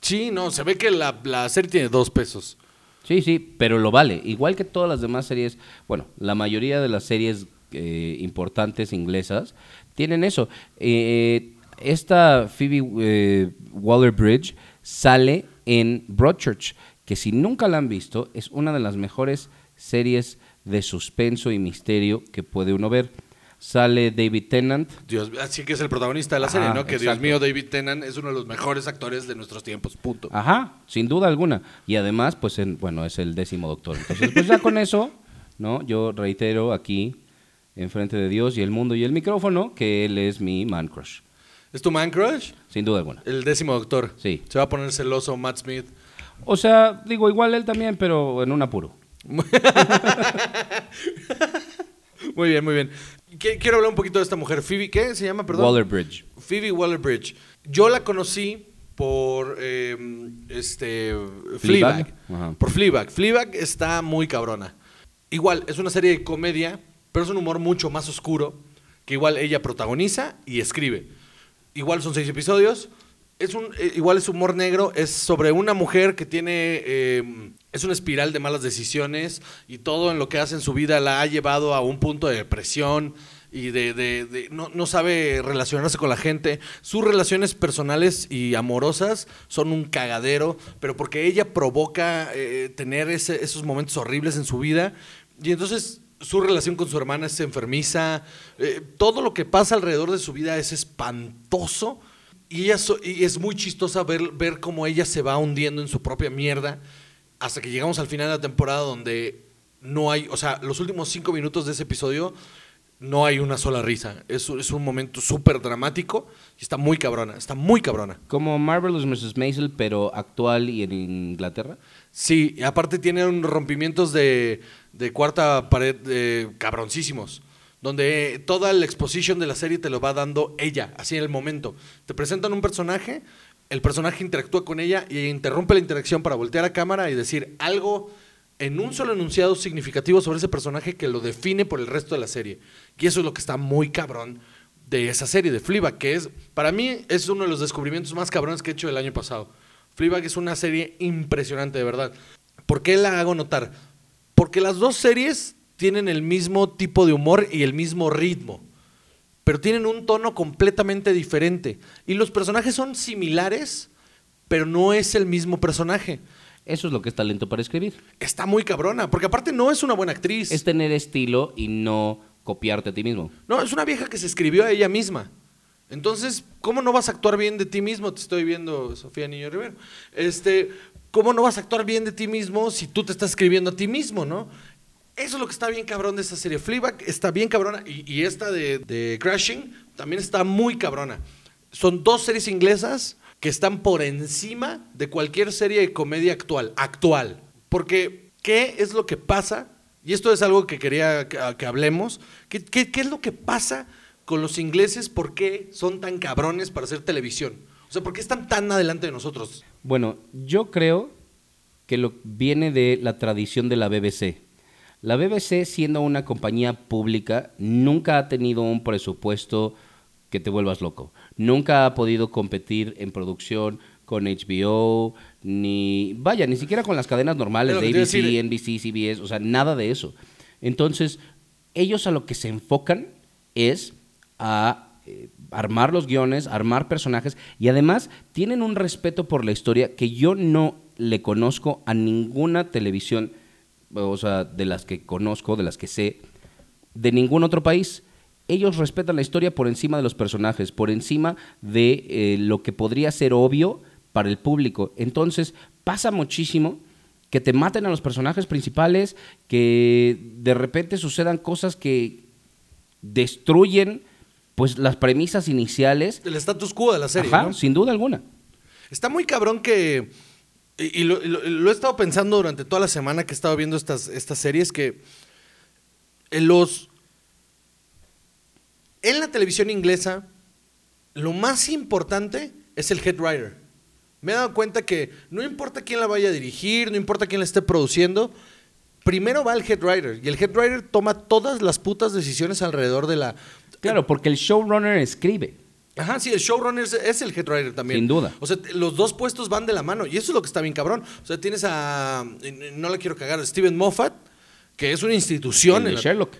Sí, no, se ve que la, serie tiene dos pesos. Sí, sí, pero lo vale. Igual que todas las demás series, bueno, la mayoría de las series eh, importantes inglesas tienen eso. Eh, esta Phoebe eh, Waller-Bridge sale en Broadchurch, que si nunca la han visto, es una de las mejores series de suspenso y misterio que puede uno ver sale David Tennant. Dios, así que es el protagonista de la serie, ¿no? Que Dios mío, David Tennant es uno de los mejores actores de nuestros tiempos, punto. Ajá, sin duda alguna. Y además, pues, bueno, es el décimo doctor. Entonces, pues ya con eso, ¿no? Yo reitero aquí, enfrente de Dios y el mundo y el micrófono, que él es mi man crush. ¿Es tu man crush? Sin duda alguna. El décimo doctor. Sí. Se va a poner celoso Matt Smith. O sea, digo, igual él también, pero en un apuro. muy bien, muy bien. Quiero hablar un poquito de esta mujer. Phoebe, ¿qué se llama? Perdón. Waller Bridge. Phoebe Waller Bridge. Yo la conocí por em, este Fleabag. Por Fleabag. Fleabag está muy cabrona. Igual, es una serie de comedia, pero es un humor mucho más oscuro, que igual ella protagoniza y escribe. Igual son seis episodios. Es un, eh, igual es humor negro, es sobre una mujer que tiene em, es una espiral de malas decisiones y todo en lo que hace en su vida la ha llevado a un punto de depresión y de, no, sabe relacionarse con la gente. Sus relaciones personales y amorosas son un cagadero, pero porque ella provoca eh, tener esos momentos horribles en su vida y entonces su relación con su hermana es enfermiza, eh, todo lo que pasa alrededor de su vida es espantoso. Y, y es muy chistosa ver, ver cómo ella se va hundiendo en su propia mierda hasta que llegamos al final de la temporada donde no hay, o sea, los últimos cinco minutos de ese episodio no hay una sola risa. Es, es un momento súper dramático y está muy cabrona, está muy cabrona. Como Marvelous Mrs. Maisel, pero actual y en Inglaterra. Sí, y aparte tiene unos rompimientos de, de cuarta pared eh, cabroncísimos donde toda la exposición de la serie te lo va dando ella, así en el momento. Te presentan un personaje el personaje interactúa con ella y interrumpe la interacción para voltear a cámara y decir algo en un solo enunciado significativo sobre ese personaje que lo define por el resto de la serie. Y eso es lo que está muy cabrón de esa serie, de Fleabag, que es, para mí, es uno de los descubrimientos más cabrones que he hecho el año pasado. Fleabag es una serie impresionante, de verdad. ¿Por qué la hago notar? Porque las dos series tienen el mismo tipo de humor y el mismo ritmo pero tienen un tono completamente diferente. Y los personajes son similares, pero no es el mismo personaje. Eso es lo que es talento para escribir. Está muy cabrona, porque aparte no es una buena actriz. Es tener estilo y no copiarte a ti mismo. No, es una vieja que se escribió a ella misma. Entonces, ¿cómo no vas a actuar bien de ti mismo? Te estoy viendo, Sofía Niño Rivero. Este, ¿cómo no vas a actuar bien de ti mismo si tú te estás escribiendo a ti mismo, no? Eso es lo que está bien cabrón de esta serie. Fleabag está bien cabrona y, esta de, Crashing también está muy cabrona. Son dos series inglesas que están por encima de cualquier serie de comedia actual. Actual. Porque, ¿qué es lo que pasa? Y esto es algo que quería que, hablemos. ¿Qué, es lo que pasa con los ingleses por qué son tan cabrones para hacer televisión. O sea, ¿por qué están tan adelante de nosotros? Bueno, yo creo que lo viene de la tradición de la BBC. La BBC, siendo una compañía pública, nunca ha tenido un presupuesto que te vuelvas loco. Nunca ha podido competir en producción con HBO, ni, vaya, ni siquiera con las cadenas normales de ABC. NBC, CBS, o sea, nada de eso. Entonces, ellos a lo que se enfocan es a eh, armar los guiones, armar personajes y además tienen un respeto por la historia que yo no le conozco a ninguna televisión, o sea, de las que conozco, de las que sé, de ningún otro país. Ellos respetan la historia por encima de los personajes, por encima de eh, lo que podría ser obvio para el público. Entonces, pasa muchísimo que te maten a los personajes principales, que de repente sucedan cosas que destruyen pues las premisas iniciales. El status quo de la serie, Ajá, ¿no? sin duda alguna. Está muy cabrón que. Y, lo- lo he estado pensando durante toda la semana que he estado viendo estas, estas series, que en los. En la televisión inglesa, lo más importante es el head writer. Me he dado cuenta que no importa quién la vaya a dirigir, no importa quién la esté produciendo, primero va el head writer. Y el head writer toma todas las putas decisiones alrededor de la. Claro, porque el showrunner escribe. Ajá, sí, el showrunner es, es el head writer también. Sin duda. O sea, los dos puestos van de la mano y eso es lo que está bien cabrón. O sea, tienes a, no la quiero cagar, a Steven Moffat, que es una institución. El de en la- Sherlock.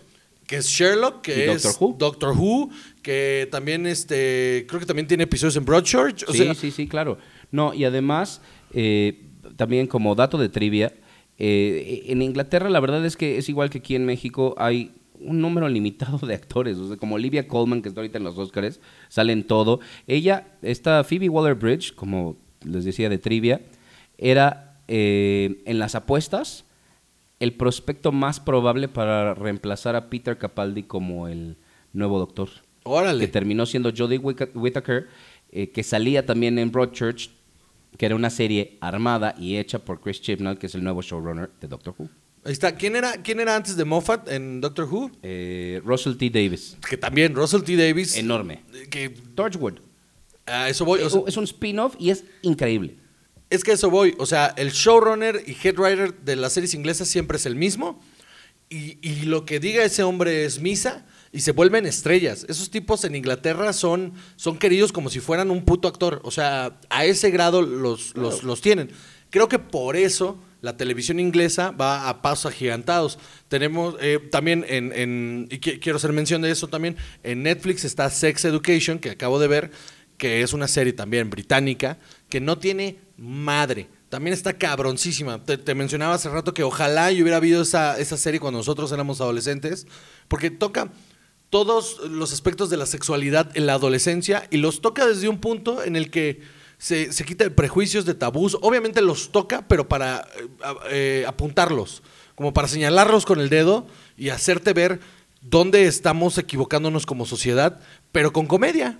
que es Sherlock, que Y es Doctor Who. Doctor Who, que también, este, creo que también tiene episodios en Broadchurch. O sí, sea, sí, sí, claro. No, y además, eh, también como dato de trivia, eh, en Inglaterra la verdad es que es igual que aquí en México, hay un número limitado de actores, o sea, como Olivia Colman, que está ahorita en los Oscars, sale en todo. Ella, esta Phoebe Waller-Bridge, como les decía de trivia, era eh, en las apuestas el prospecto más probable para reemplazar a Peter Capaldi como el nuevo doctor órale. que terminó siendo Jodie Whitta- Whittaker, eh, que salía también en Broadchurch, que era una serie armada y hecha por Chris Chibnall, que es el nuevo showrunner de Doctor Who. Ahí está. ¿Quién era, ¿Quién era antes de Moffat en Doctor Who? Eh, Russell T. Davis, Que también, Russell T. Davis. enorme. Que Torchwood, a eso voy. o sea, es un spin-off y es increíble. Es que eso voy. O sea, el showrunner y head writer de las series inglesas siempre es el mismo. Y, y lo que diga ese hombre es misa y se vuelven estrellas. Esos tipos en Inglaterra son, son queridos como si fueran un puto actor. O sea, a ese grado los, los, los tienen. Creo que por eso la televisión inglesa va a pasos agigantados. Tenemos eh, también en, y qui- quiero hacer mención de eso también, en Netflix está Sex Education, que acabo de ver, que es una serie también británica, que no tiene madre. También está cabroncísima. Te, mencionaba hace rato que ojalá y hubiera habido esa, esa serie cuando nosotros éramos adolescentes, porque toca todos los aspectos de la sexualidad en la adolescencia y los toca desde un punto en el que se, se quita de prejuicios, de tabús. Obviamente los toca, pero para eh, eh, apuntarlos, como para señalarlos con el dedo y hacerte ver dónde estamos equivocándonos como sociedad, pero con comedia.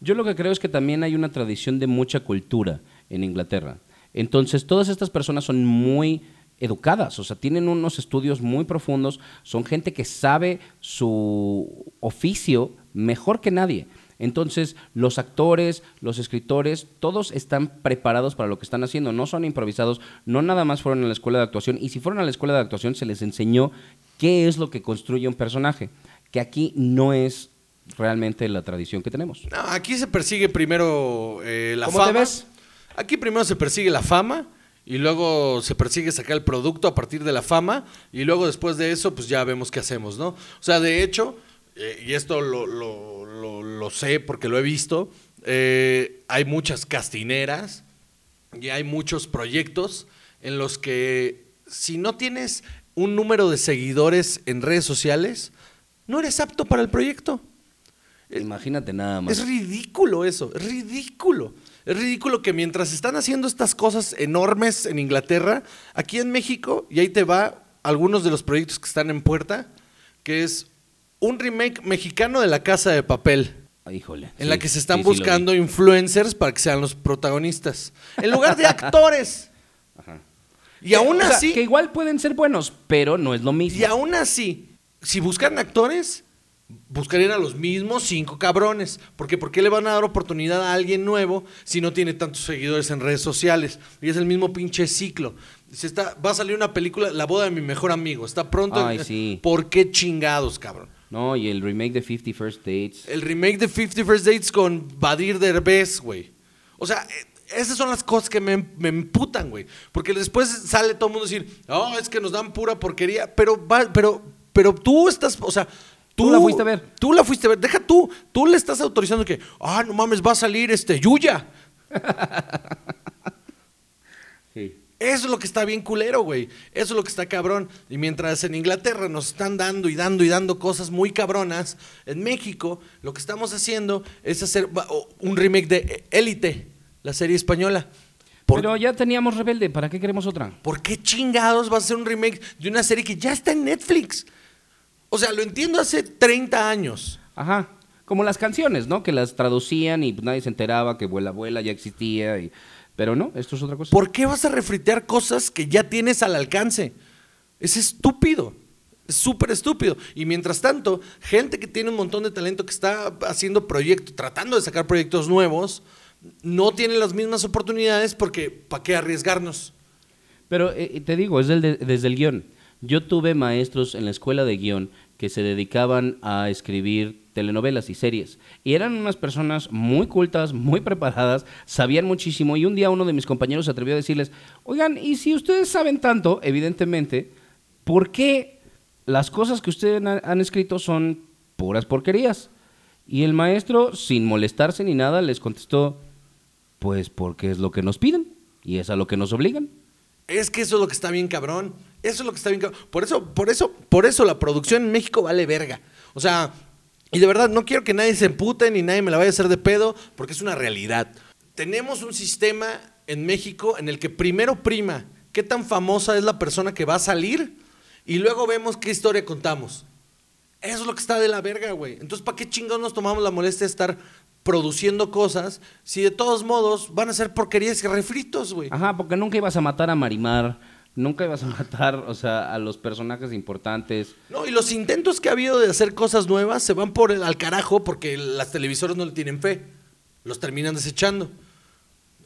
Yo lo que creo es que también hay una tradición de mucha cultura en Inglaterra. Entonces, todas estas personas son muy educadas, o sea, tienen unos estudios muy profundos, son gente que sabe su oficio mejor que nadie. Entonces, los actores, los escritores, todos están preparados para lo que están haciendo, no son improvisados, no nada más fueron a la escuela de actuación, y si fueron a la escuela de actuación se les enseñó qué es lo que construye un personaje, que aquí no es realmente la tradición que tenemos. No, aquí se persigue primero eh, la ¿Cómo fama. te ves? Aquí primero se persigue la fama y luego se persigue sacar el producto a partir de la fama y luego después de eso pues ya vemos qué hacemos, ¿no? O sea, de hecho, eh, y esto lo, lo- lo- lo sé porque lo he visto, eh, hay muchas castineras y hay muchos proyectos en los que si no tienes un número de seguidores en redes sociales, no eres apto para el proyecto. Imagínate nada más. Es ridículo eso, es ridículo. Es ridículo que mientras están haciendo estas cosas enormes en Inglaterra, aquí en México, y ahí te va algunos de los proyectos que están en puerta, que es un remake mexicano de La Casa de Papel, Ah, Híjole. en sí, la que se están sí, sí buscando influencers para que sean los protagonistas, en lugar de actores. Ajá. Y aún O sea, así, que igual pueden ser buenos, pero no es lo mismo. y aún así, si buscan actores, buscarían a los mismos cinco cabrones. Porque ¿por qué le van a dar oportunidad a alguien nuevo si no tiene tantos seguidores en redes sociales? Y es el mismo pinche ciclo. Se está, va a salir una película, La boda de mi mejor amigo. Está pronto. Ay, sí. ¿Por qué chingados, cabrón? No, y el remake de 50 First Dates. El remake de 50 First Dates con Badir Derbez, güey. O sea, eh, esas son las cosas que me, me emputan, güey. Porque después sale todo el mundo a decir, oh, es que nos dan pura porquería. Pero, pero, pero tú estás, o sea, tú, Tú la fuiste a ver. Tú la fuiste a ver. Deja tú. Tú le estás autorizando que, ah, no mames, va a salir este Yuya. Eso es lo que está bien culero, güey. Eso es lo que está cabrón. Y mientras en Inglaterra nos están dando y dando y dando cosas muy cabronas, en México lo que estamos haciendo es hacer un remake de Élite, la serie española. ¿Por, Pero ya teníamos Rebelde, ¿para qué queremos otra? por qué chingados va a ser un remake de una serie que ya está en Netflix? O sea, lo entiendo hace 30 años. Ajá. Como las canciones, ¿no? Que las traducían y nadie se enteraba que Vuela Vuela ya existía. Y... Pero no, esto es otra cosa. ¿Por qué vas a refritear cosas que ya tienes al alcance? Es estúpido. Es súper estúpido. Y mientras tanto, gente que tiene un montón de talento que está haciendo proyectos, tratando de sacar proyectos nuevos, no tiene las mismas oportunidades porque ¿para qué arriesgarnos? Pero eh, te digo, es del de- desde el guion. Yo tuve maestros en la escuela de guion que se dedicaban a escribir telenovelas y series. Y eran unas personas muy cultas, muy preparadas, sabían muchísimo. Y un día uno de mis compañeros se atrevió a decirles, oigan, y si ustedes saben tanto, evidentemente, ¿por qué las cosas que ustedes han, escrito son puras porquerías? Y el maestro, sin molestarse ni nada, les contestó, pues porque es lo que nos piden y es a lo que nos obligan. Es que eso es lo que está bien cabrón. Eso es lo que está bien. Por eso, por eso, por eso la producción en México vale verga. O sea, y de verdad no quiero que nadie se empute ni nadie me la vaya a hacer de pedo, porque es una realidad. Tenemos un sistema en México en el que primero prima qué tan famosa es la persona que va a salir y luego vemos qué historia contamos. Eso es lo que está de la verga, güey. Entonces, ¿para qué chingados nos tomamos la molestia de estar produciendo cosas si de todos modos van a ser porquerías y refritos, güey? Ajá, porque nunca ibas a matar a Marimar, nunca ibas a matar, o sea, a los personajes importantes. No, y los intentos que ha habido de hacer cosas nuevas se van por el al carajo porque las televisoras no le tienen fe. Los terminan desechando.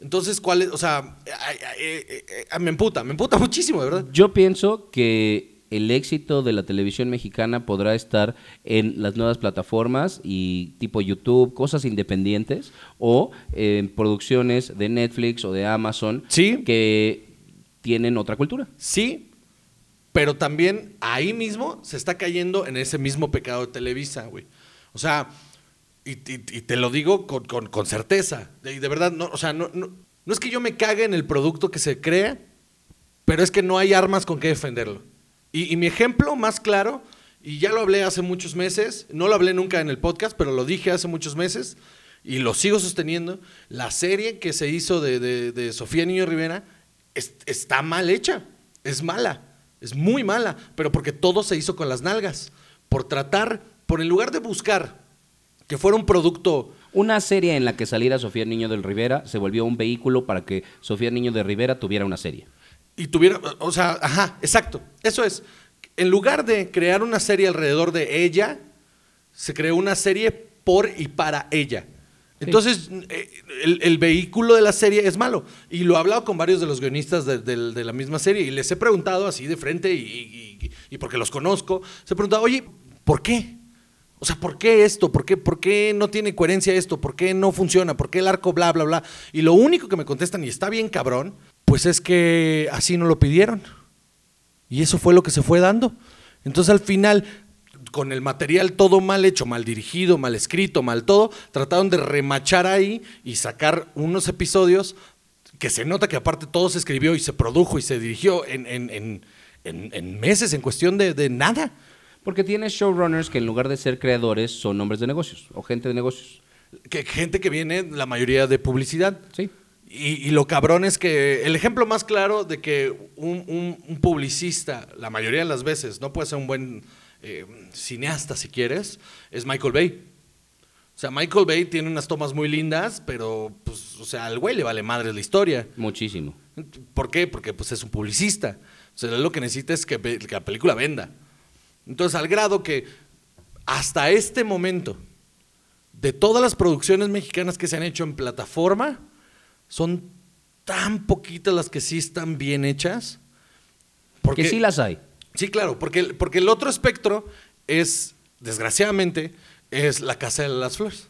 Entonces, ¿cuál es? O sea, ay, ay, eh, eh, me emputa, me emputa muchísimo, de verdad. Yo pienso que el éxito de la televisión mexicana podrá estar en las nuevas plataformas y tipo YouTube, cosas independientes o en producciones de Netflix o de Amazon Sí. que tienen otra cultura. Sí, pero también ahí mismo se está cayendo en ese mismo pecado de Televisa, güey. O sea, y, y- y te lo digo con, con- certeza. De, de verdad, no, o sea, no, no, no es que yo me cague en el producto que se crea, pero es que no hay armas con que defenderlo. Y, y mi ejemplo más claro, y ya lo hablé hace muchos meses, no lo hablé nunca en el podcast, pero lo dije hace muchos meses, y lo sigo sosteniendo, la serie que se hizo de, de- de Sofía Niño Rivera es- está mal hecha, es mala, es muy mala, pero porque todo se hizo con las nalgas, por tratar, por en lugar de buscar que fuera un producto Una serie en la que saliera Sofía Niño del Rivera se volvió un vehículo para que Sofía Niño de Rivera tuviera una serie. y tuviera, o sea, ajá, exacto, eso es. En lugar de crear una serie alrededor de ella, se creó una serie por y para ella. Entonces, eh, el, vehículo de la serie es malo. Y lo he hablado con varios de los guionistas de, la misma serie y les he preguntado así de frente y, porque los conozco, se he oye, ¿por qué? O sea, ¿por qué esto? ¿Por qué, ¿Por qué no tiene coherencia esto? ¿Por qué no funciona? ¿Por qué el arco bla, bla, bla? Y lo único que me contestan, y está bien cabrón, pues es que así no lo pidieron. Y eso fue lo que se fue dando. Entonces al final, con el material todo mal hecho, mal dirigido, mal escrito, mal todo, trataron de remachar ahí y sacar unos episodios que se nota que aparte todo se escribió y se produjo y se dirigió en, en- en- en- meses, en cuestión de, de nada. Porque tienes showrunners que en lugar de ser creadores son hombres de negocios o gente de negocios. Que gente que viene, la mayoría de publicidad. Sí. Y, y lo cabrón es que el ejemplo más claro de que un, un- un publicista, la mayoría de las veces, no puede ser un buen eh, cineasta si quieres, es Michael Bay. O sea, Michael Bay tiene unas tomas muy lindas, pero, pues, o sea, al güey le vale madre la historia. Muchísimo. ¿Por qué? Porque pues es un publicista. O sea, lo que necesita es que, que la película venda. Entonces, al grado que hasta este momento, de todas las producciones mexicanas que se han hecho en plataforma, son tan poquitas las que sí están bien hechas. Porque sí las hay. Sí, claro, porque, porque el otro espectro es, desgraciadamente, es la Casa de las Flores.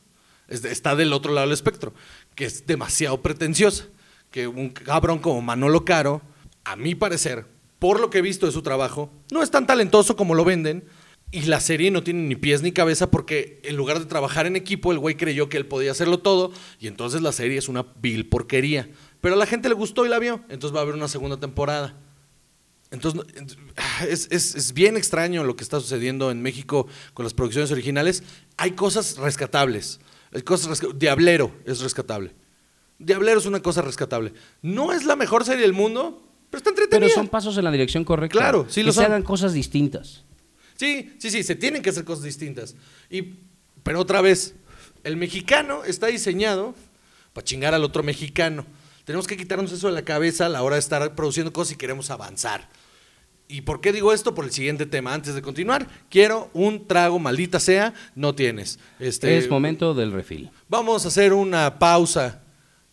está del otro lado del espectro, que es demasiado pretenciosa. Que un cabrón como Manolo Caro, a mi parecer, por lo que he visto de su trabajo, no es tan talentoso como lo venden. Y la serie no tiene ni pies ni cabeza porque en lugar de trabajar en equipo, el güey creyó que él podía hacerlo todo y entonces la serie es una vil porquería. Pero a la gente le gustó y la vio, entonces va a haber una segunda temporada. Entonces, es, es, bien extraño lo que está sucediendo en México con las producciones originales. Hay cosas rescatables. Hay cosas Diablero es rescatable. Diablero es una cosa rescatable. No es la mejor serie del mundo, pero está entretenida. Pero son pasos en la dirección correcta. Claro, sí que se hagan cosas distintas. Sí, sí, sí, se tienen que hacer cosas distintas. Y, pero otra vez, el mexicano está diseñado para chingar al otro mexicano. Tenemos que quitarnos eso de la cabeza a la hora de estar produciendo cosas y queremos avanzar. ¿Y por qué digo esto? Por el siguiente tema. Antes de continuar, quiero un trago, maldita sea, no tienes. Este, es momento del refil. Vamos a hacer una pausa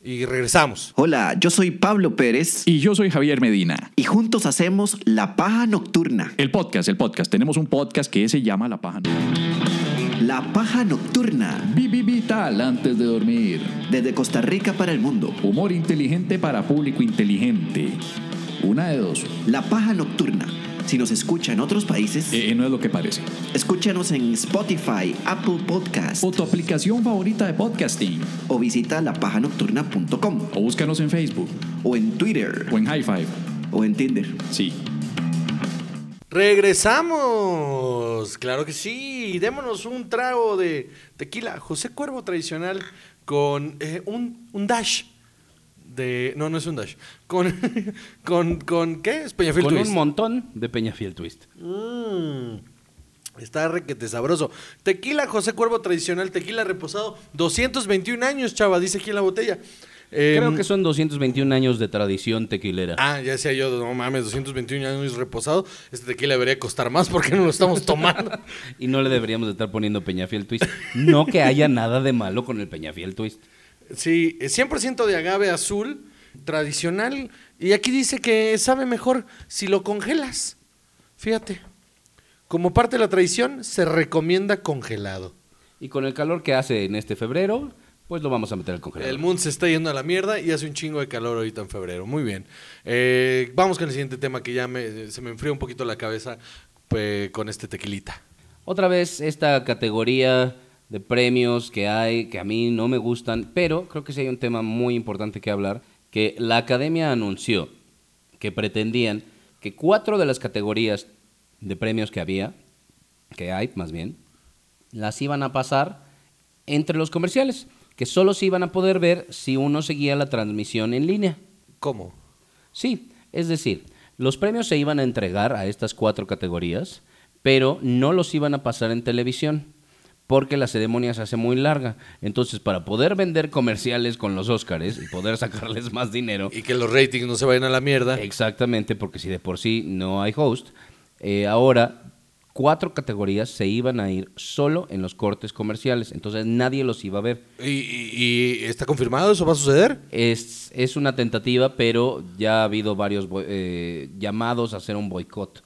y regresamos. Hola, yo soy Pablo Pérez. Y yo soy Javier Medina. Y juntos hacemos La Paja Nocturna. El podcast, el podcast. Tenemos un podcast que se llama La Paja Nocturna. La Paja Nocturna. Vivi vital antes de dormir. Desde Costa Rica para el mundo. Humor inteligente para público inteligente. Una de dos. La Paja Nocturna. Si nos escucha en otros países, eh, eh, no es lo que parece. Escúchanos en Spotify, Apple Podcast o tu aplicación favorita de podcasting. O visita lapajanocturna.com. O búscanos en Facebook. O en Twitter. O en High Five. O en Tinder. Sí. Regresamos, claro que sí. Démonos un trago de tequila José Cuervo tradicional con eh, un, dash de. No, no es un dash. Con. con, con ¿Qué? Es Peñafiel Twist. Con un montón de Peñafiel Twist. Mm, está requete sabroso. Tequila José Cuervo tradicional, tequila reposado. 221 años, chava, dice aquí en la botella. Creo em, que son 221 años de tradición tequilera. Ah, ya decía yo, no mames, 221 años reposado. Este tequila debería costar más porque no lo estamos tomando. y no le deberíamos de estar poniendo Peñafiel Twist. No que haya nada de malo con el Peñafiel Twist. Sí, 100% de agave azul, tradicional. Y aquí dice que sabe mejor si lo congelas. Fíjate. Como parte de la tradición, se recomienda congelado. Y con el calor que hace en este febrero, pues lo vamos a meter al congelador. El mundo se está yendo a la mierda y hace un chingo de calor ahorita en febrero. Muy bien. Eh, vamos con el siguiente tema que ya se me enfría un poquito la cabeza pues, con este tequilita. Otra vez esta categoría de premios que hay que a mí no me gustan, pero creo que sí hay un tema muy importante que hablar, que la academia anunció que pretendían que cuatro de las categorías de premios que había, que hay más bien, las iban a pasar entre los comerciales que solo se iban a poder ver si uno seguía la transmisión en línea. ¿Cómo? Sí, es decir, los premios se iban a entregar a estas cuatro categorías, pero no los iban a pasar en televisión, porque la ceremonia se hace muy larga. Entonces, para poder vender comerciales con los Óscares y poder sacarles más dinero... Y que los ratings no se vayan a la mierda. Exactamente, porque si de por sí no hay host, eh, ahora cuatro categorías se iban a ir solo en los cortes comerciales, entonces nadie los iba a ver. ¿Y, está confirmado eso va a suceder? Es, es una tentativa, pero ya ha habido varios eh, llamados a hacer un boicot.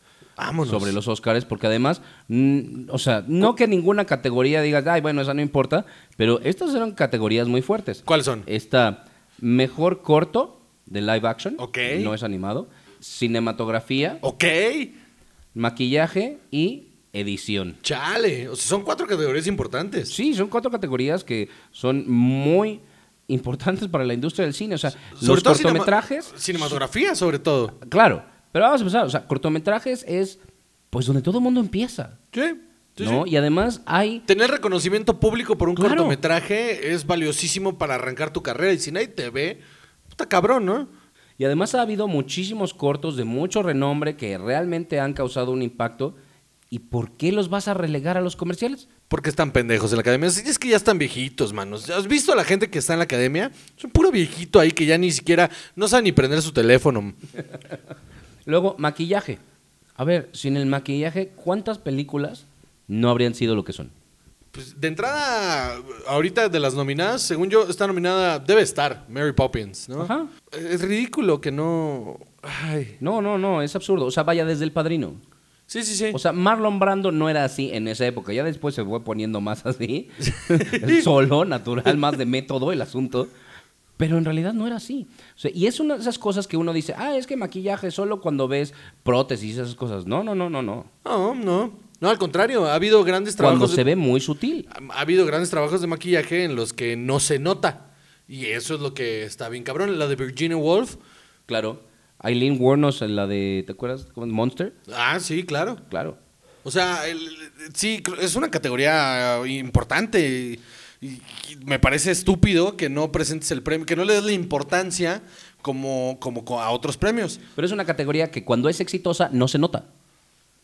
Sobre los Oscars, porque además, o sea, no que ninguna categoría diga, ay, bueno, esa no importa, pero estas eran categorías muy fuertes. ¿Cuáles son? Está mejor corto de live action, ok no es animado, cinematografía, ok maquillaje y edición. Chale, o sea, son cuatro categorías importantes. Sí, son cuatro categorías que son muy importantes para la industria del cine. O sea, los cortometrajes. cinematografía, sobre todo. Claro, pero vamos a empezar. O sea, cortometrajes es pues donde todo el mundo empieza. Sí. ¿no? Y además hay... Tener reconocimiento público por un cortometraje es valiosísimo para arrancar tu carrera. Y si nadie te ve, puta cabrón, ¿no? Y además ha habido muchísimos cortos de mucho renombre que realmente han causado un impacto. ¿Y por qué los vas a relegar a los comerciales? Porque están pendejos en la academia. Es que ya están viejitos, manos. ¿Has visto a la gente que está en la academia? Es un puro viejito ahí que ya ni siquiera no sabe ni prender su teléfono. Luego, maquillaje. A ver, sin el maquillaje, ¿cuántas películas no habrían sido lo que son. Pues de entrada, ahorita de las nominadas, según yo, está nominada, debe estar, Mary Poppins, ¿no? Ajá. Es ridículo que no. Ay. No, no, no, es absurdo. O sea, vaya desde el padrino. Sí, sí, sí. O sea, Marlon Brando no era así en esa época. Ya después se fue poniendo más así. Solo, natural, más de método el asunto. Pero en realidad no era así. O sea, y es una de esas cosas que uno dice, ah, es que maquillaje solo cuando ves prótesis y esas cosas. No, no, no, no, no. no, no. No, al contrario, ha habido grandes Cuando trabajos. se de- ve muy sutil. Ha habido grandes trabajos de maquillaje en los que no se nota. Y eso es lo que está bien cabrón. La de Virginia Woolf. Claro. Eileen Wuornos en la de, ¿te acuerdas? Monster. Ah, sí, claro. Claro. O sea, el- sí, es una categoría importante. Y, y me parece estúpido que no presentes el premio, que no le des la importancia como, como co- a otros premios. Pero es una categoría que cuando es exitosa no se nota.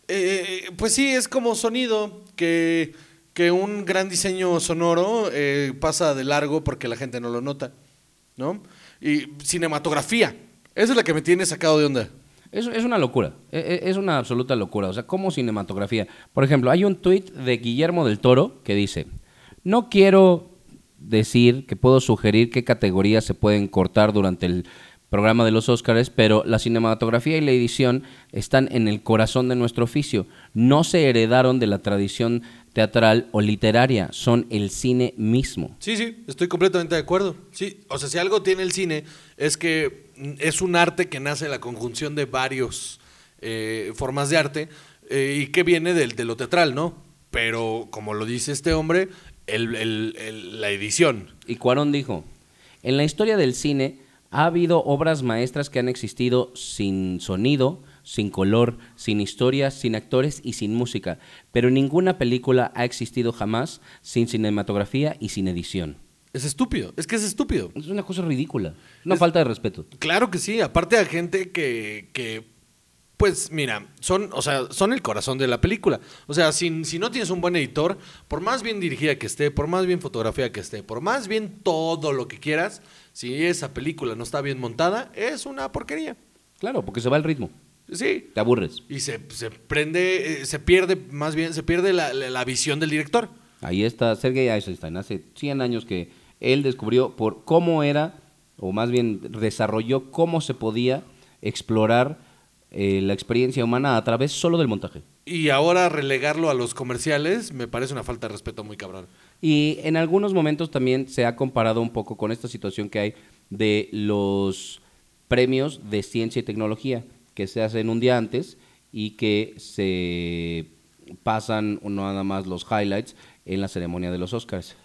Eh, pues sí, es como sonido, que, que un gran diseño sonoro eh, pasa de largo porque la gente no lo nota, ¿no? Y cinematografía, esa es la que me tiene sacado de onda. Es, es una locura, e- e- es una absoluta locura. O sea, como cinematografía. Por ejemplo, hay un tuit de Guillermo del Toro que dice, no quiero decir que puedo sugerir qué categorías se pueden cortar durante el programa de los Óscares, pero la cinematografía y la edición están en el corazón de nuestro oficio. No se heredaron de la tradición teatral o literaria, son el cine mismo. Sí, sí, estoy completamente de acuerdo. Sí, o sea, si algo tiene el cine es que es un arte que nace de la conjunción de varios eh, formas de arte eh, y que viene del, de lo teatral, ¿no? Pero como lo dice este hombre, el- el- el- la edición. Y Cuarón dijo, en la historia del cine ha habido obras maestras que han existido sin sonido, sin color, sin historia, sin actores y sin música, pero ninguna película ha existido jamás sin cinematografía y sin edición. Es estúpido, es que es estúpido. Es una cosa ridícula, una Es- falta de respeto. Claro que sí, aparte a gente que, que, pues mira, son, o sea, son el corazón de la película. O sea, si, si no tienes un buen editor, por más bien dirigida que esté, por más bien fotografía que esté, por más bien todo lo que quieras, si esa película no está bien montada, es una porquería. Claro, porque se va el ritmo, Sí. te aburres. Y se, se prende, eh, se pierde, más bien, se pierde la, la- la visión del director. Ahí está Sergei Eisenstein, hace 100 años que él descubrió por cómo era, o más bien desarrolló cómo se podía explorar eh, la experiencia humana a través solo del montaje. Y ahora relegarlo a los comerciales me parece una falta de respeto muy cabrón. Y en algunos momentos también se ha comparado un poco con esta situación que hay de los premios de ciencia y tecnología que se hacen un día antes y que se pasan nada más los highlights en la ceremonia de los Oscars.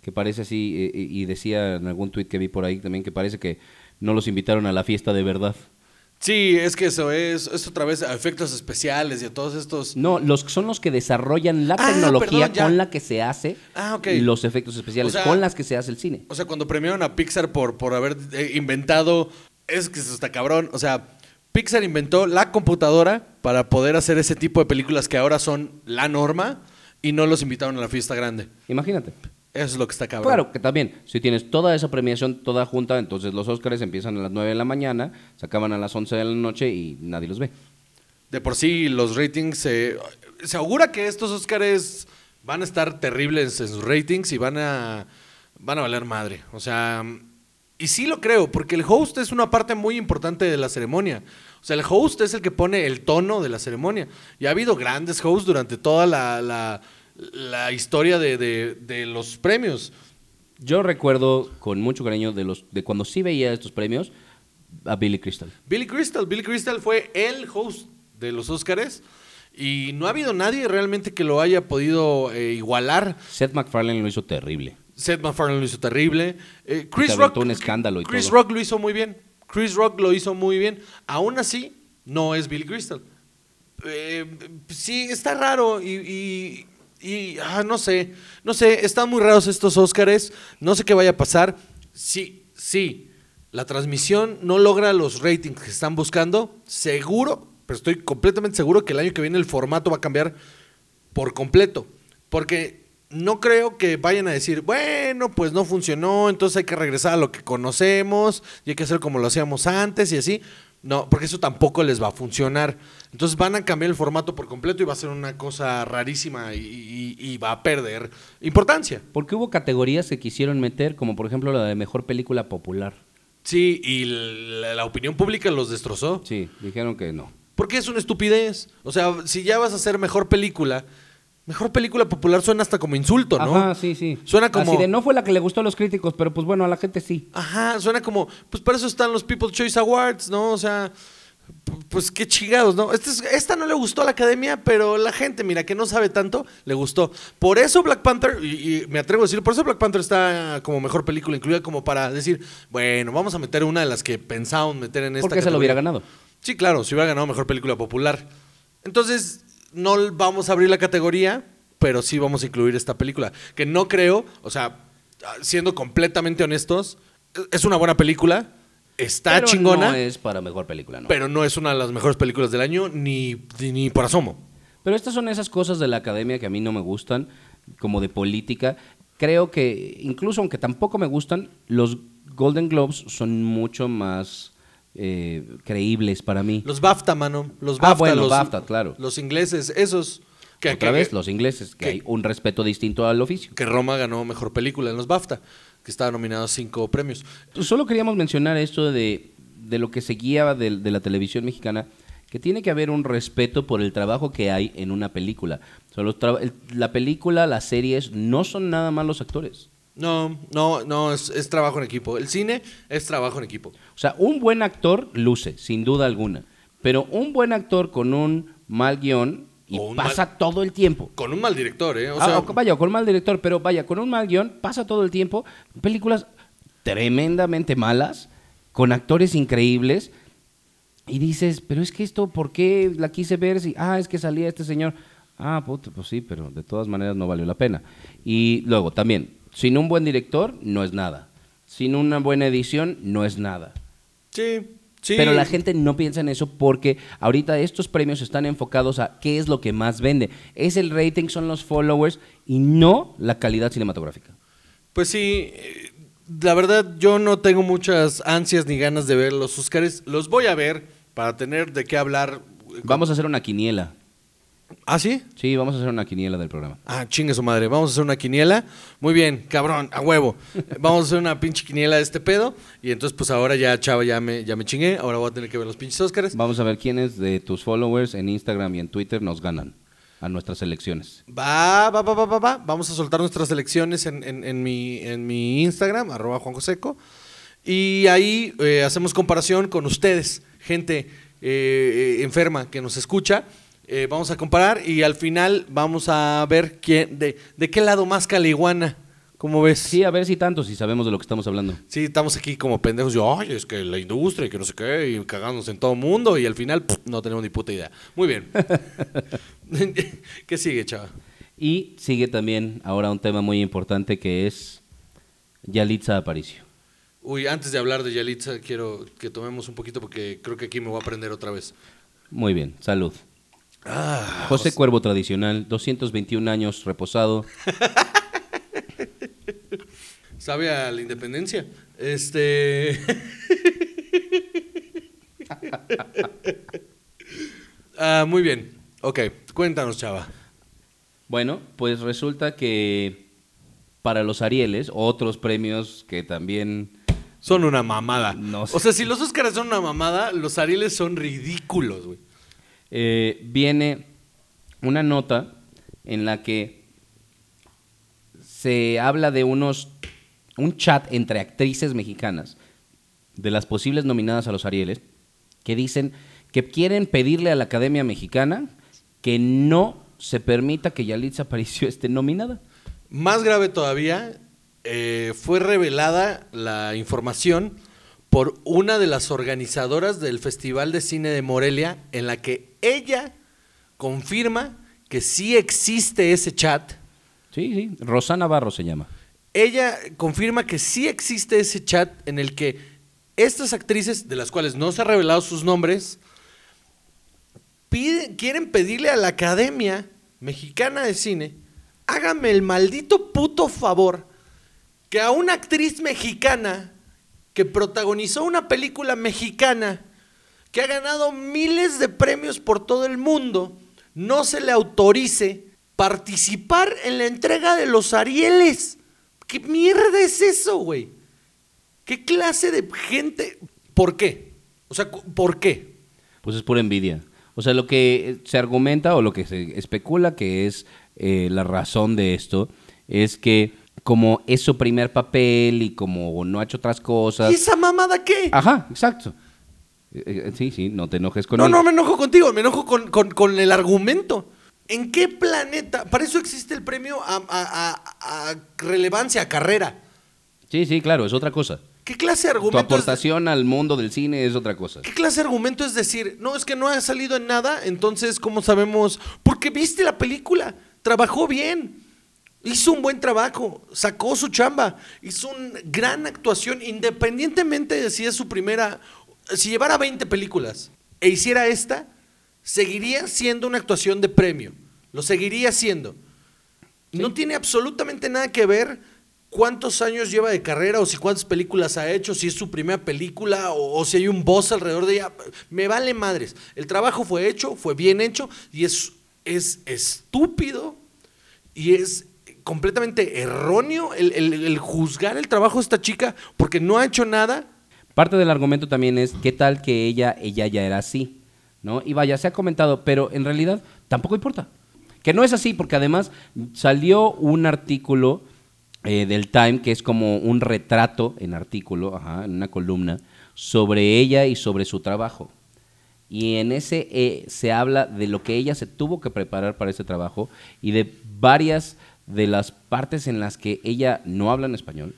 Que parece así, eh, eh, y decía en algún tuit que vi por ahí también que parece que no los invitaron a la fiesta de verdad. Sí, es que eso es, es otra vez a efectos especiales y a todos estos... No, los son los que desarrollan la Ah, tecnología perdón, con la que se hace Ah, ok. los efectos especiales, O sea- con las que se hace el cine. O sea, cuando premiaron a Pixar por, por haber eh, inventado... Es que eso está cabrón. O sea, Pixar inventó la computadora para poder hacer ese tipo de películas que ahora son la norma y no los invitaron a la fiesta grande. Imagínate. Eso es lo que está cabrón. Claro, que también, si tienes toda esa premiación toda junta, entonces los Óscares empiezan a las 9 de la mañana, se acaban a las 11 de la noche y nadie los ve. De por sí, los ratings... se se augura que estos Óscares van a estar terribles en sus ratings y van a, van a valer madre. O sea, y sí lo creo, porque el host es una parte muy importante de la ceremonia. O sea, el host es el que pone el tono de la ceremonia. Y ha habido grandes hosts durante toda la, la- la historia de, de- de los premios. Yo recuerdo con mucho cariño de los de cuando sí veía estos premios a Billy Crystal. Billy Crystal, Billy Crystal fue el host de los Óscares y no ha habido nadie realmente que lo haya podido eh, igualar. Seth MacFarlane lo hizo terrible. Seth MacFarlane lo hizo terrible. Eh, Chris Rock. un escándalo y Chris todo. Rock lo hizo muy bien. Chris Rock lo hizo muy bien. Aún así, no es Billy Crystal. Eh, sí, está raro y. y- y, ah, no sé, no sé, están muy raros estos Óscares, no sé qué vaya a pasar. Sí, sí, la transmisión no logra los ratings que están buscando, seguro, pero estoy completamente seguro que el año que viene el formato va a cambiar por completo. Porque no creo que vayan a decir, bueno, pues no funcionó, entonces hay que regresar a lo que conocemos y hay que hacer como lo hacíamos antes y así. No, porque eso tampoco les va a funcionar. Entonces van a cambiar el formato por completo y va a ser una cosa rarísima y, y- y va a perder importancia. Porque hubo categorías que quisieron meter, como por ejemplo la de mejor película popular. Sí, y la, la opinión pública los destrozó. Sí, dijeron que no. Porque es una estupidez. O sea, si ya vas a hacer mejor película, mejor película popular suena hasta como insulto, ¿no? Ajá, sí, sí. Suena como. Así de no fue la que le gustó a los críticos, pero pues bueno, a la gente sí. Ajá, suena como. Pues para eso están los People's Choice Awards, ¿no? O sea. Pues qué chingados, ¿no? Este es- esta no le gustó a la academia, pero la gente, mira, que no sabe tanto, le gustó. Por eso Black Panther, y, y me atrevo a decir, por eso Black Panther está como mejor película, incluida como para decir, bueno, vamos a meter una de las que pensábamos meter en esta. Porque se lo hubiera categoría. ganado. Sí, claro, si hubiera ganado mejor película popular. Entonces, no vamos a abrir la categoría, pero sí vamos a incluir esta película. Que no creo, o sea, siendo completamente honestos, es una buena película, está Pero chingona, No es para mejor película, ¿no? pero no es una de las mejores películas del año, ni, ni, ni por asomo. Pero estas son esas cosas de la academia que a mí no me gustan, como de política. Creo que, incluso aunque tampoco me gustan, los Golden Globes son mucho más eh, creíbles para mí. Los BAFTA, mano, los Ah, BAFTA, bueno, los, BAFTA, claro. los ingleses, esos. Que, Otra que- vez, los ingleses, que hay un respeto distinto al oficio. que Roma ganó mejor película en los BAFTA, que estaba nominado a cinco premios. Solo queríamos mencionar esto de, de lo que se guía de, de la televisión mexicana, que tiene que haber un respeto por el trabajo que hay en una película. O sea, la película, las series, no son nada más los actores. No, no, no, es, es trabajo en equipo. El cine es trabajo en equipo. O sea, un buen actor luce, sin duda alguna. Pero un buen actor con un mal guion y pasa todo el tiempo. Con un mal director, ¿eh? O Ah, sea, o- vaya, con un mal director, pero vaya, con un mal guion, pasa todo el tiempo. Películas tremendamente malas, con actores increíbles. Y dices, pero es que esto, ¿por qué la quise ver? Si, ah, es que salía este señor. Ah, puta, pues sí, pero de todas maneras no valió la pena. Y luego, también, sin un buen director, no es nada. Sin una buena edición, no es nada. sí, sí. Pero la gente no piensa en eso porque ahorita estos premios están enfocados a qué es lo que más vende. Es el rating, son los followers y no la calidad cinematográfica. Pues sí, eh, la verdad yo no tengo muchas ansias ni ganas de ver los Oscars. Los voy a ver para tener de qué hablar. Vamos a hacer una quiniela. ¿Ah, sí? Sí, vamos a hacer una quiniela del programa. Ah, chingue su madre. Vamos a hacer una quiniela. Muy bien, cabrón, a huevo. Vamos a hacer una pinche quiniela de este pedo. Y entonces, pues ahora ya, chava, ya me, ya me chingué. Ahora voy a tener que ver los pinches Oscars. Vamos a ver quiénes de tus followers en Instagram y en Twitter nos ganan a nuestras elecciones. Va, va, va, va, va, va. Vamos a soltar nuestras elecciones en, en- en mi, en mi Instagram, arroba Juan Joseco. Y ahí eh, hacemos comparación con ustedes, gente eh, eh, enferma que nos escucha. Eh, vamos a comparar y al final vamos a ver quién, de, de qué lado más caliguana. ¿Cómo ves? Sí, a ver si tanto, si sabemos de lo que estamos hablando. Sí, estamos aquí como pendejos. Yo, ay, es que la industria y que no sé qué, y cagándonos en todo el mundo. Y al final, pff, no tenemos ni puta idea. Muy bien. ¿Qué sigue, chava? Y sigue también ahora un tema muy importante que es Yalitza Aparicio. Uy, antes de hablar de Yalitza, quiero que tomemos un poquito porque creo que aquí me voy a aprender otra vez. Muy bien, salud. Ah, José Cuervo tradicional, 221 años reposado. sabe a la independencia. Este. Ah, muy bien. Ok, cuéntanos, chava. Bueno, pues resulta que para los Arieles, otros premios que también Son una mamada. No sé. O sea, si los Óscares son una mamada, los Arieles son ridículos, güey. Eh, viene una nota en la que se habla de unos un chat entre actrices mexicanas de las posibles nominadas a los Arieles que dicen que quieren pedirle a la Academia Mexicana que no se permita que Yalitza Aparicio esté nominada. Más grave todavía, eh, fue revelada la información por una de las organizadoras del Festival de Cine de Morelia, en la que ella confirma que sí existe ese chat. Sí, sí, Rosana Barro se llama. Ella confirma que sí existe ese chat en el que estas actrices, de las cuales no se ha revelado sus nombres, piden- quieren pedirle a la Academia Mexicana de Cine, hágame el maldito puto favor que a una actriz mexicana que protagonizó una película mexicana que ha ganado miles de premios por todo el mundo, no se le autorice participar en la entrega de los Arieles. ¿Qué mierda es eso, güey? ¿Qué clase de gente? ¿Por qué? O sea, ¿por qué? Pues es pura envidia. O sea, lo que se argumenta o lo que se especula que es eh, la razón de esto es que como es su primer papel y como no ha hecho otras cosas... ¿Y esa mamada qué? Ajá, exacto. Eh, eh, Sí, sí, no te enojes con No, él. no me enojo contigo, me enojo con, con- con el argumento. ¿En qué planeta? Para eso existe el premio a, a- a- a relevancia, a carrera. Sí, sí, claro, es otra cosa. ¿Qué clase de Tu argumento es- aportación al mundo del cine es otra cosa. ¿Qué clase de argumento es decir, no, es que no ha salido en nada, entonces, ¿cómo sabemos? Porque viste la película, trabajó bien, hizo un buen trabajo, sacó su chamba, hizo una gran actuación, independientemente de si es su primera, si llevara 20 películas e hiciera esta, seguiría siendo una actuación de premio, lo seguiría siendo. No tiene absolutamente nada que ver cuántos años lleva de carrera o si cuántas películas ha hecho, si es su primera película o, o si hay un boss alrededor de ella. Me vale madres. El trabajo fue hecho, fue bien hecho y es, es estúpido y es completamente erróneo el, juzgar el trabajo de esta chica porque no ha hecho nada. Parte del argumento también es qué tal que ella, ella ya era así, ¿no? Y vaya, se ha comentado, pero en realidad tampoco importa. Que no es así, porque además salió un artículo eh, del Time que es como un retrato en artículo, ajá, en una columna, sobre ella y sobre su trabajo. Y en ese eh, se habla de lo que ella se tuvo que preparar para ese trabajo y de varias de las partes en las que ella no habla en español.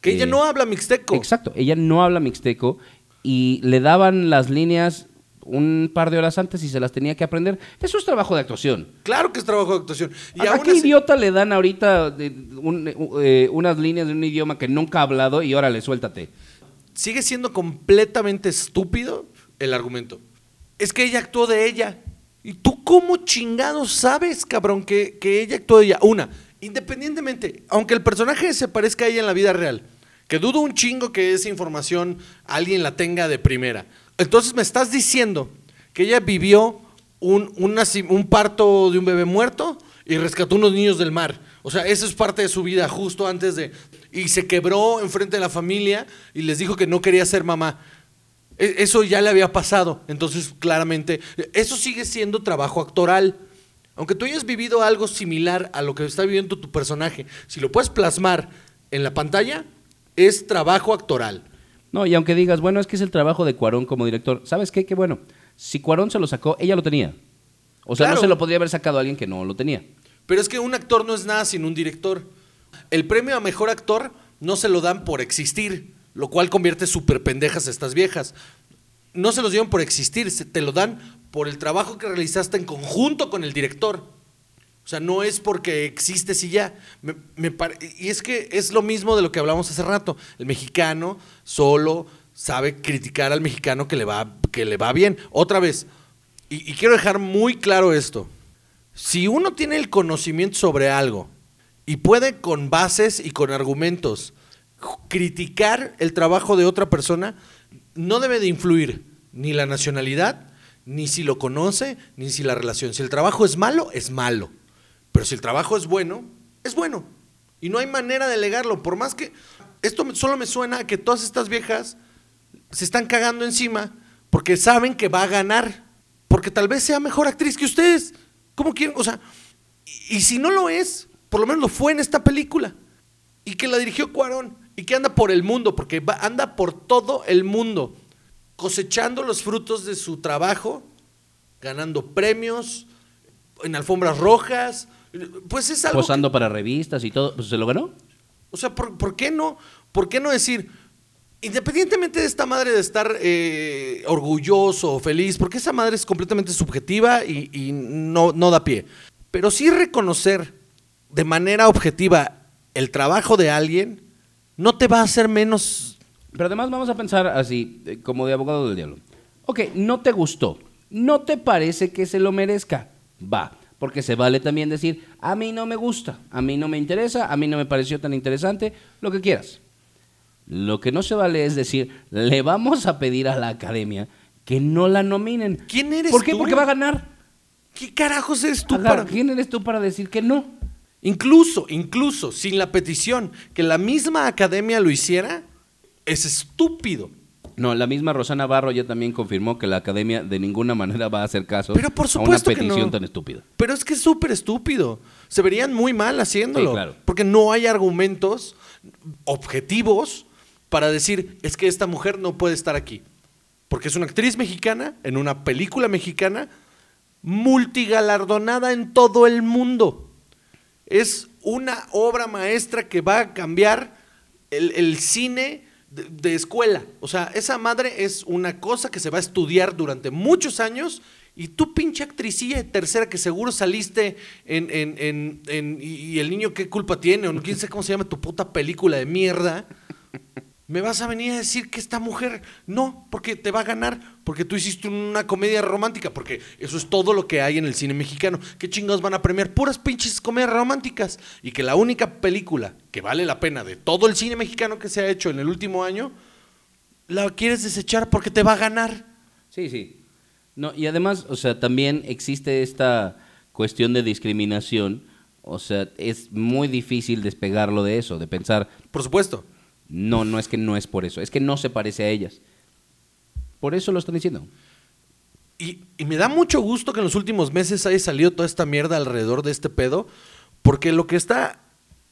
Que ella Eh, no habla mixteco. Exacto, ella no habla mixteco y le daban las líneas un par de horas antes y se las tenía que aprender. Eso es trabajo de actuación. Claro que es trabajo de actuación. Y ¿A aún qué así- idiota le dan ahorita de- un- eh, unas líneas de un idioma que nunca ha hablado y órale, suéltate? sigue siendo completamente estúpido el argumento. Es que ella actuó de ella. ¿Y tú cómo chingados sabes, cabrón, que, que ella actuó de ella? Una, independientemente, aunque el personaje se parezca a ella en la vida real, que dudo un chingo que esa información alguien la tenga de primera. Entonces me estás diciendo que ella vivió un, un parto de un bebé muerto y rescató unos niños del mar. O sea, eso es parte de su vida justo antes de... Y se quebró enfrente de la familia y les dijo que no quería ser mamá. E- Eso ya le había pasado. Entonces, claramente, eso sigue siendo trabajo actoral. Aunque tú hayas vivido algo similar a lo que está viviendo tu personaje, si lo puedes plasmar en la pantalla, es trabajo actoral. No, y aunque digas, bueno, es que es el trabajo de Cuarón como director, ¿sabes qué? Que bueno, si Cuarón se lo sacó, ella lo tenía. O sea, Claro. no se lo podría haber sacado a alguien que no lo tenía. Pero es que un actor no es nada sin un director. El premio a mejor actor no se lo dan por existir, lo cual convierte súper pendejas a estas viejas. No se los dieron por existir, se- te lo dan por el trabajo que realizaste en conjunto con el director. O sea, no es porque existes y ya. Me- me y es que es lo mismo de lo que hablamos hace rato. El mexicano solo sabe criticar al mexicano que le va, que le va bien. Otra vez, y- quiero dejar muy claro esto. Si uno tiene el conocimiento sobre algo y puede con bases y con argumentos criticar el trabajo de otra persona, no debe de influir ni la nacionalidad, ni si lo conoce, ni si la relación. Si el trabajo es malo, es malo. Pero si el trabajo es bueno, es bueno. Y no hay manera de negarlo. Por más que esto solo me suena a que todas estas viejas se están cagando encima porque saben que va a ganar. Porque tal vez sea mejor actriz que ustedes. ¿Cómo quieren? O sea, y, y si no lo es, por lo menos lo fue en esta película. Y que la dirigió Cuarón. Y que anda por el mundo, porque va- anda por todo el mundo, cosechando los frutos de su trabajo, ganando premios, en alfombras rojas. Pues es algo. que- Posando para revistas y todo, pues se lo ganó. o sea, ¿por, por qué no? ¿Por qué no decir, independientemente de esta madre de estar eh, orgulloso o feliz, porque esa madre es completamente subjetiva y, y no, no da pie, pero sí reconocer de manera objetiva el trabajo de alguien, no te va a hacer menos... Pero además vamos a pensar así, eh, como de abogado del diablo. Ok, no te gustó, no te parece que se lo merezca, va, porque se vale también decir, a mí no me gusta, a mí no me interesa, a mí no me pareció tan interesante, lo que quieras. Lo que no se vale es decir, le vamos a pedir a la academia que no la nominen. ¿Quién eres ¿Por qué? tú? Porque va a ganar. ¿Qué carajos eres tú para...? ¿Quién eres tú para decir que no? Incluso, incluso, sin la petición, que la misma academia lo hiciera, es estúpido. No, la misma Rosana Barro ya también confirmó que la academia de ninguna manera va a hacer caso Pero por a una que petición no. tan estúpida. Pero es que es súper estúpido. Se verían muy mal haciéndolo. Sí, claro. Porque no hay argumentos objetivos para decir, es que esta mujer no puede estar aquí. Porque es una actriz mexicana en una película mexicana multigalardonada en todo el mundo. Es una obra maestra que va a cambiar el, el cine de, escuela. O sea, esa madre es una cosa que se va a estudiar durante muchos años y tú pinche actricilla de tercera que seguro saliste en, en- en- en- y, y el niño qué culpa tiene, o no quién sé cómo se llama tu puta película de mierda. Me vas a venir a decir que esta mujer no, porque te va a ganar, porque tú hiciste una comedia romántica, porque eso es todo lo que hay en el cine mexicano. ¿Qué chingados van a premiar? Puras pinches comedias románticas. Y que la única película que vale la pena de todo el cine mexicano que se ha hecho en el último año, la quieres desechar porque te va a ganar. Sí, sí. No, y además, o sea, también existe esta cuestión de discriminación. O sea, es muy difícil despegarlo de eso, de pensar, Por supuesto. No, no es que no es por eso, es que no se parece a ellas. Por eso lo están diciendo. Y, me da mucho gusto que en los últimos meses haya salido toda esta mierda alrededor de este pedo, porque lo que está,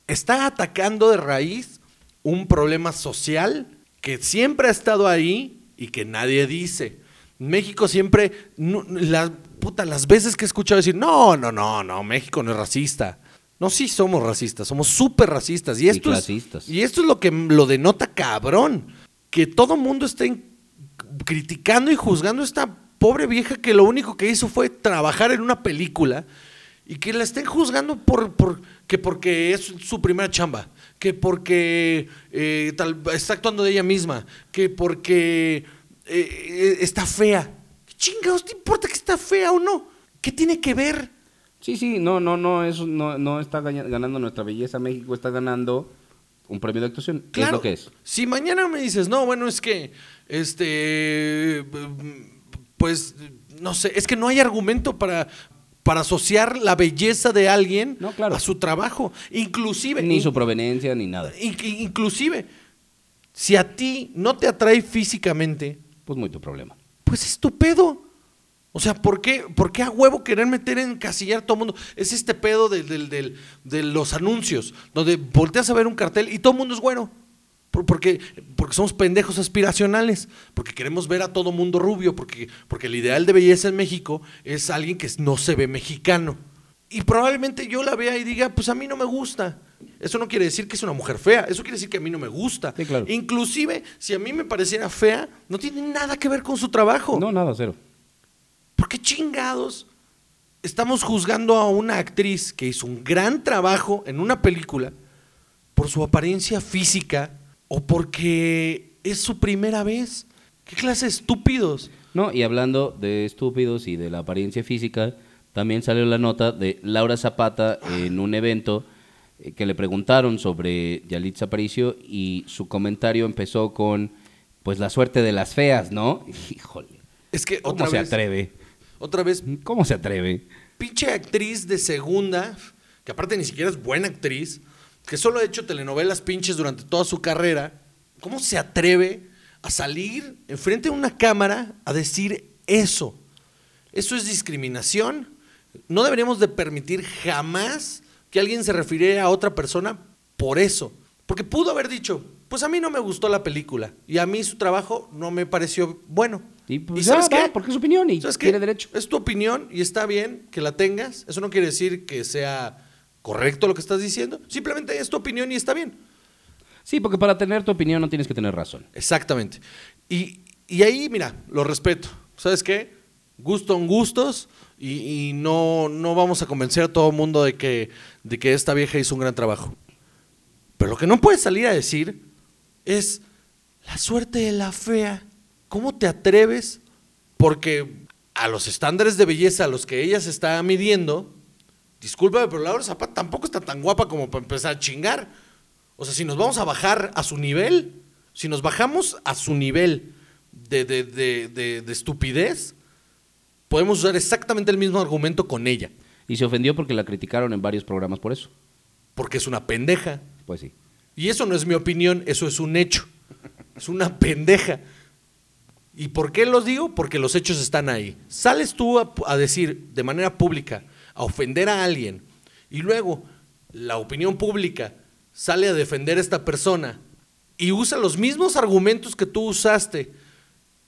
está atacando de raíz un problema social que siempre ha estado ahí y que nadie dice. México siempre, no, puta, las veces que he escuchado decir, no, no, no, no, México no es racista. No, sí somos racistas, somos súper racistas. Y esto. Es, y esto es lo que lo denota cabrón. Que todo mundo esté criticando y juzgando a esta pobre vieja que lo único que hizo fue trabajar en una película y que la estén juzgando por, por que porque es su primera chamba, que porque eh, tal, está actuando de ella misma, que porque eh, eh, está fea. ¿Qué chingados te importa que está fea o no? ¿Qué tiene que ver? Sí, sí, no, no, no, eso no, no está ganando nuestra belleza. México está ganando un premio de actuación. ¿Qué es Claro, lo que es? Si mañana me dices, no, bueno, es que, este, pues, no sé, es que no hay argumento para, para asociar la belleza de alguien No, claro. a su trabajo. Inclusive, Ni su proveniencia, ni nada. in- inclusive, si a ti no te atrae físicamente, Pues muy tu problema. pues es tu pedo. O sea, ¿por qué, por qué a huevo querer meter en casillar todo el mundo? Es este pedo del- del- del- de los anuncios, donde volteas a ver un cartel y todo el mundo es güero. Por- Porque, porque somos pendejos aspiracionales, porque queremos ver a todo mundo rubio, porque, porque el ideal de belleza en México es alguien que no se ve mexicano. Y probablemente yo la vea y diga, pues a mí no me gusta. Eso no quiere decir que es una mujer fea, eso quiere decir que a mí no me gusta. Sí, claro. Inclusive, si a mí me pareciera fea, no tiene nada que ver con su trabajo. No, nada, cero. ¿Por qué chingados estamos juzgando a una actriz que hizo un gran trabajo en una película por su apariencia física o porque es su primera vez? ¿Qué clase de estúpidos? No, y hablando de estúpidos y de la apariencia física, también salió la nota de Laura Zapata en un evento eh, que le preguntaron sobre Yalitza Aparicio y su comentario empezó con, pues la suerte de las feas, ¿no? Híjole, Es que ¿cómo otra se vez, atreve? Otra vez, ¿Cómo se atreve? pinche actriz de segunda, que aparte ni siquiera es buena actriz, que solo ha hecho telenovelas pinches durante toda su carrera, ¿cómo se atreve a salir enfrente de una cámara a decir eso? Eso es discriminación. No deberíamos de permitir jamás que alguien se refiriera a otra persona por eso. Porque pudo haber dicho, pues a mí no me gustó la película y a mí su trabajo no me pareció bueno. Y pues ¿Y ya, sabes qué? porque es su opinión y ¿Sabes qué? tiene derecho. Es tu opinión y está bien que la tengas. Eso no quiere decir que sea correcto lo que estás diciendo. Simplemente es tu opinión y está bien. Sí, porque para tener tu opinión no tienes que tener razón. Exactamente. Y, y ahí, mira, lo respeto. ¿Sabes qué? Gusto en gustos y, y no, no vamos a convencer a todo el mundo de que, de que esta vieja hizo un gran trabajo. Pero lo que no puedes salir a decir es la suerte de la fea. ¿Cómo te atreves? Porque a los estándares de belleza a los que ella se está midiendo, discúlpame, pero Laura Zapata tampoco está tan guapa como para empezar a chingar. O sea, si nos vamos a bajar a su nivel, si nos bajamos a su nivel de, de- de- de- de estupidez, podemos usar exactamente el mismo argumento con ella. Y se ofendió porque la criticaron en varios programas por eso. Porque es una pendeja. Pues sí. Y eso no es mi opinión, eso es un hecho. Es una pendeja. ¿Y por qué los digo? Porque los hechos están ahí. Sales tú a, a decir de manera pública, a ofender a alguien, y luego la opinión pública sale a defender a esta persona y usa los mismos argumentos que tú usaste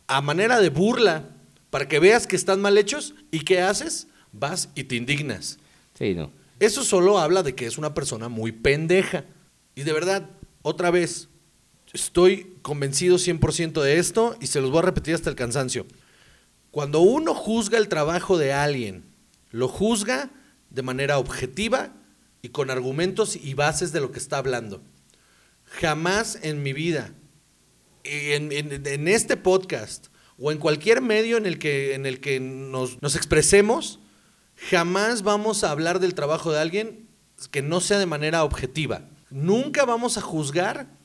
a manera de burla para que veas que están mal hechos, ¿y qué haces? Vas y te indignas. Sí, no. Eso solo habla de que es una persona muy pendeja. Y de verdad, otra vez, estoy convencido 100% de esto y se los voy a repetir hasta el cansancio. Cuando uno juzga el trabajo de alguien, lo juzga de manera objetiva y con argumentos y bases de lo que está hablando. Jamás en mi vida, en, este podcast o en cualquier medio en el que, en el que nos expresemos, jamás vamos a hablar del trabajo de alguien que no sea de manera objetiva. Nunca vamos a juzgar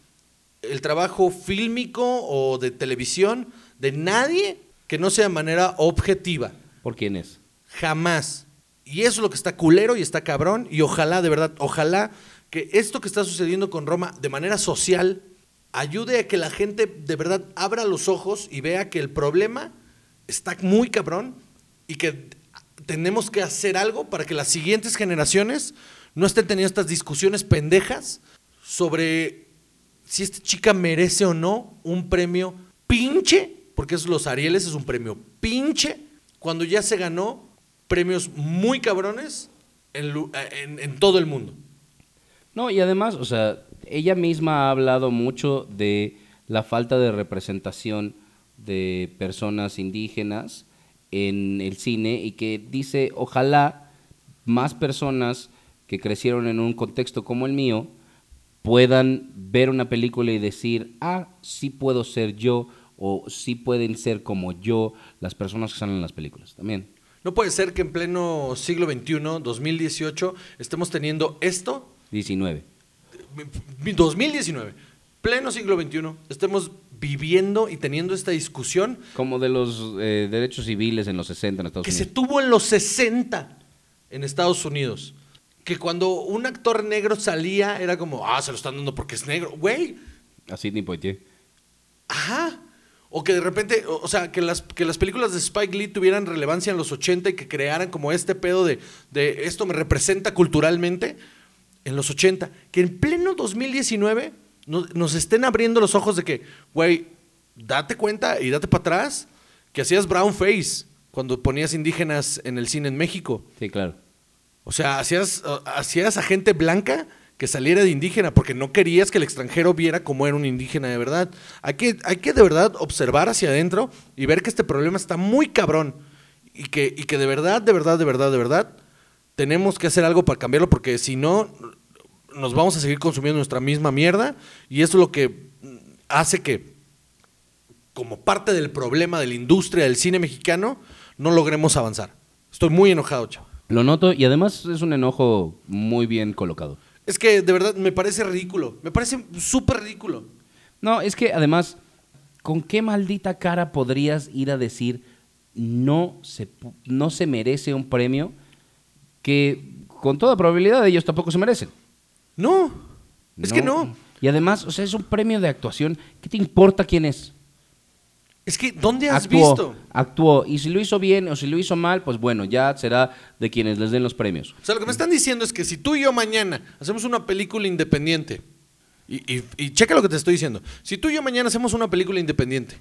el trabajo fílmico o de televisión de nadie que no sea de manera objetiva. ¿Por quién es? Jamás. Y eso es lo que está culero y está cabrón. Y ojalá, de verdad, ojalá que esto que está sucediendo con Roma de manera social ayude a que la gente de verdad abra los ojos y vea que el problema está muy cabrón y que tenemos que hacer algo para que las siguientes generaciones no estén teniendo estas discusiones pendejas sobre si esta chica merece o no un premio pinche, porque es los Arieles, es un premio pinche, cuando ya se ganó premios muy cabrones en, todo el mundo. No, y además, o sea, ella misma ha hablado mucho de la falta de representación de personas indígenas en el cine y que dice, ojalá más personas que crecieron en un contexto como el mío puedan ver una película y decir, ah, sí puedo ser yo o sí pueden ser como yo las personas que salen en las películas también. No puede ser que en pleno siglo XXI, 2018, estemos teniendo esto 19. 2019, pleno siglo XXI, estemos viviendo y teniendo esta discusión Como de los eh, derechos civiles en los 60 en Estados que se Unidos. tuvo en los 60 en Estados Unidos. Que cuando un actor negro salía era como, ah, se lo están dando porque es negro. Güey, A Sidney Poitier. ajá. O que de repente, o o sea, que las, que las películas de Spike Lee tuvieran relevancia en los 80 y que crearan como este pedo de, de esto me representa culturalmente en los 80. Que en pleno 2019 nos, nos estén abriendo los ojos de que, güey, date cuenta y date para atrás que hacías brown face cuando ponías indígenas en el cine en México. Sí, claro. O sea, hacías, hacías a gente blanca que saliera de indígena porque no querías que el extranjero viera cómo era un indígena de verdad. Hay que, hay que de verdad observar hacia adentro y ver que este problema está muy cabrón y que, y que de verdad, de verdad, de verdad, de verdad, tenemos que hacer algo para cambiarlo porque si no, nos vamos a seguir consumiendo nuestra misma mierda y eso es lo que hace que, como parte del problema de la industria del cine mexicano, no logremos avanzar. Estoy muy enojado, chavo. Lo noto y además es un enojo muy bien colocado. Es que de verdad me parece ridículo. Me parece súper ridículo. No, es que además, ¿con qué maldita cara podrías ir a decir no se, no se merece un premio que con toda probabilidad ellos tampoco se merecen? No, es que no. Y además, o sea, es un premio de actuación. ¿Qué te importa quién es? Es que, ¿dónde has actuó, visto? Actuó. Y si lo hizo bien o si lo hizo mal, pues bueno, ya será de quienes les den los premios. O sea, lo que me están diciendo es que si tú y yo mañana hacemos una película independiente, y, y- y checa lo que te estoy diciendo, si tú y yo mañana hacemos una película independiente,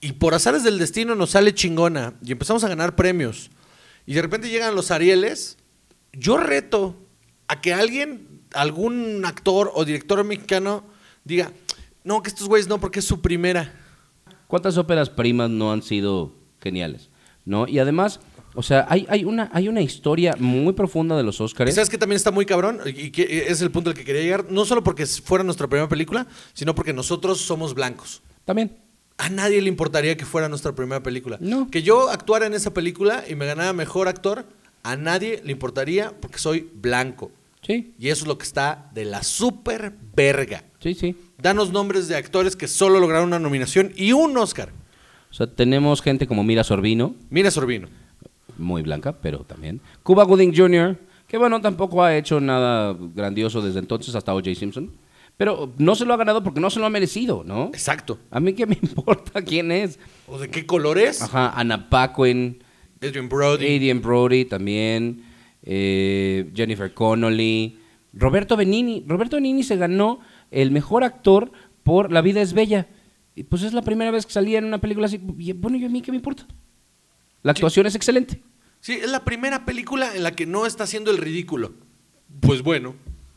y por azares del destino nos sale chingona, y empezamos a ganar premios, y de repente llegan los Arieles, yo reto a que alguien, algún actor o director mexicano, diga, no, que estos güeyes no, porque es su primera. ¿Cuántas óperas primas no han sido geniales? ¿No? Y además, o sea, hay, hay, una, hay una historia muy profunda de los ¿Y Óscares. ¿Sabes que también está muy cabrón? Y que es el punto al que quería llegar. No solo porque fuera nuestra primera película, sino porque nosotros somos blancos. También. A nadie le importaría que fuera nuestra primera película. No. Que yo actuara en esa película y me ganara mejor actor, a nadie le importaría porque soy blanco. Sí, Y eso es lo que está de la super verga. Sí, sí. Danos nombres de actores que solo lograron una nominación y un Oscar. O sea, tenemos gente como Mira Sorbino, Mira Sorbino. muy blanca, pero también. Cuba Gooding Jr., que bueno, tampoco ha hecho nada grandioso desde entonces hasta O.J. Simpson. Pero no se lo ha ganado porque no se lo ha merecido, ¿no? Exacto. A mí qué me importa quién es. ¿O de qué color es? Ajá, Anna Paquin, Adrian Brody. Adrian Brody también, eh, Jennifer Connolly, Roberto Benini. Roberto Benini se ganó el mejor actor por La vida es bella. Y pues es la primera vez que salía en una película así. Y, Bueno, ¿y a mí qué me importa? La actuación es excelente. Sí, es la primera película en la que no está haciendo el ridículo. Pues bueno.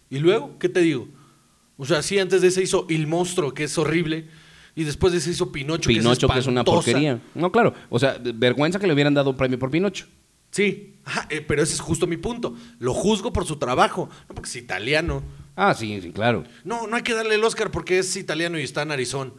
¿Y luego? ¿Qué te digo? O sea, sí, antes de ese hizo El Monstruo, que es horrible. Y después de ese hizo Pinocho, Pinocho, que que es, es una porquería. No, claro. O sea, vergüenza que le hubieran dado un premio por Pinocho. Sí, Ajá, eh, pero ese es justo mi punto. Lo juzgo por su trabajo, no porque es italiano. Ah, sí, sí, claro. No, no hay que darle el Oscar porque es italiano y está en Arizona.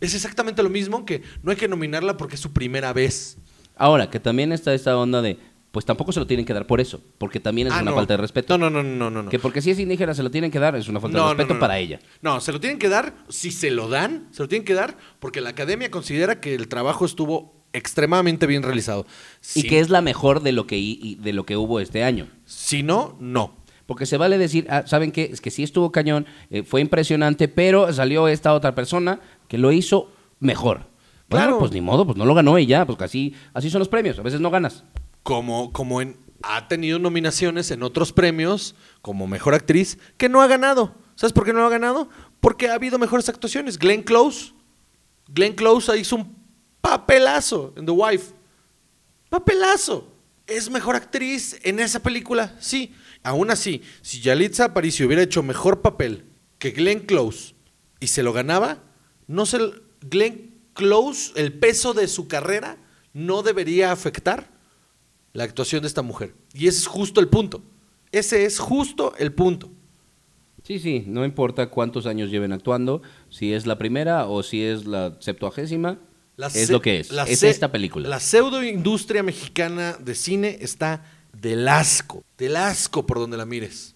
Es exactamente lo mismo que no hay que nominarla porque es su primera vez. Ahora, que también está esta onda de, pues tampoco se lo tienen que dar por eso, porque también es Ah, una no. falta de respeto. No, no, no, no, no. no. Que porque si es indígena se lo tienen que dar, es una falta No, de respeto no, no. para ella. No, se lo tienen que dar, si se lo dan, se lo tienen que dar porque la academia considera que el trabajo estuvo extremadamente bien realizado. Y que es la mejor de lo que, de lo que hubo este año. Si no, no. Porque se vale decir, ah, ¿saben qué? Es que sí estuvo cañón, eh, fue impresionante, pero salió esta otra persona que lo hizo mejor. Claro. Pues ni modo, pues no lo ganó y ya, pues así, así son los premios, a veces no ganas. Como, como en, ha tenido nominaciones en otros premios como mejor actriz que no ha ganado. ¿Sabes por qué no ha ganado? Porque ha habido mejores actuaciones. Glenn Close. Glenn Close hizo un papelazo en The Wife. Papelazo. ¿Es mejor actriz en esa película? Sí. Aún así, si Yalitza Aparicio hubiera hecho mejor papel que Glenn Close y se lo ganaba, no se, Glenn Close, el peso de su carrera no debería afectar la actuación de esta mujer. Y ese es justo el punto. Ese es justo el punto. Sí, sí, no importa cuántos años lleven actuando, si es la primera o si es la septuagésima, La es lo que es. la es esta película. La pseudoindustria mexicana de cine está del asco, del asco por donde la mires.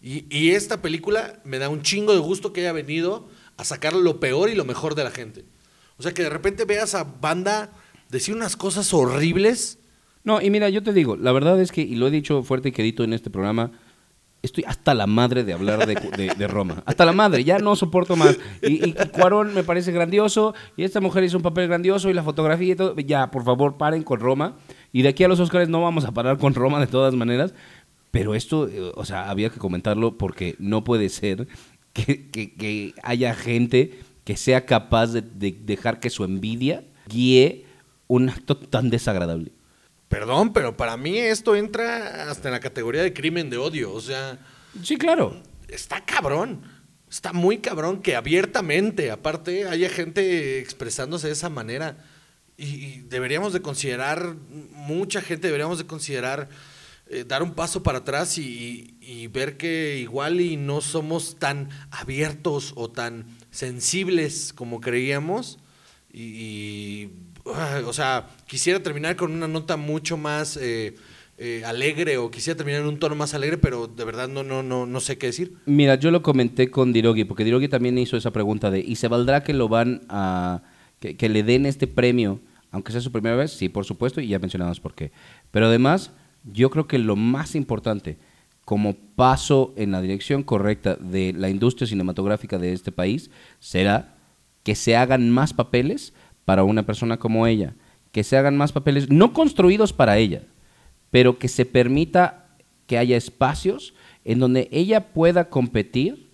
Y, y esta película me da un chingo de gusto que haya venido a sacar lo peor y lo mejor de la gente. O sea, que de repente veas a banda decir unas cosas horribles. No, y mira, yo te digo, la verdad es que, y lo he dicho fuerte y quedito en este programa, estoy hasta la madre de hablar de, de- Roma. Hasta la madre, ya no soporto más. Y, y Cuarón me parece grandioso, y esta mujer hizo un papel grandioso, y la fotografía y todo. Ya, por favor, paren con Roma. Y de aquí a los Oscars no vamos a parar con Roma de todas maneras. Pero esto, eh, o sea, había que comentarlo porque no puede ser que, que- que haya gente que sea capaz de, de dejar que su envidia guíe un acto tan desagradable. Perdón, pero para mí esto entra hasta en la categoría de crimen de odio. O sea, Sí, claro. está cabrón. Está muy cabrón que abiertamente, aparte, haya gente expresándose de esa manera. Y, deberíamos de considerar, mucha gente deberíamos de considerar eh, dar un paso para atrás y, y ver que igual y no somos tan abiertos o tan sensibles como creíamos. Y, y, ah, o sea, quisiera terminar con una nota mucho más eh, eh, alegre o quisiera terminar en un tono más alegre, pero de verdad no, no, no, no sé qué decir. Mira, yo lo comenté con Dirogi, porque Dirogi también hizo esa pregunta de, ¿y se valdrá que lo van a, que, que le den este premio, aunque sea su primera vez? Sí, por supuesto, y ya mencionamos por qué. Pero además, yo creo que lo más importante, como paso en la dirección correcta de la industria cinematográfica de este país, será que se hagan más papeles para una persona como ella, que se hagan más papeles no construidos para ella, pero que se permita que haya espacios en donde ella pueda competir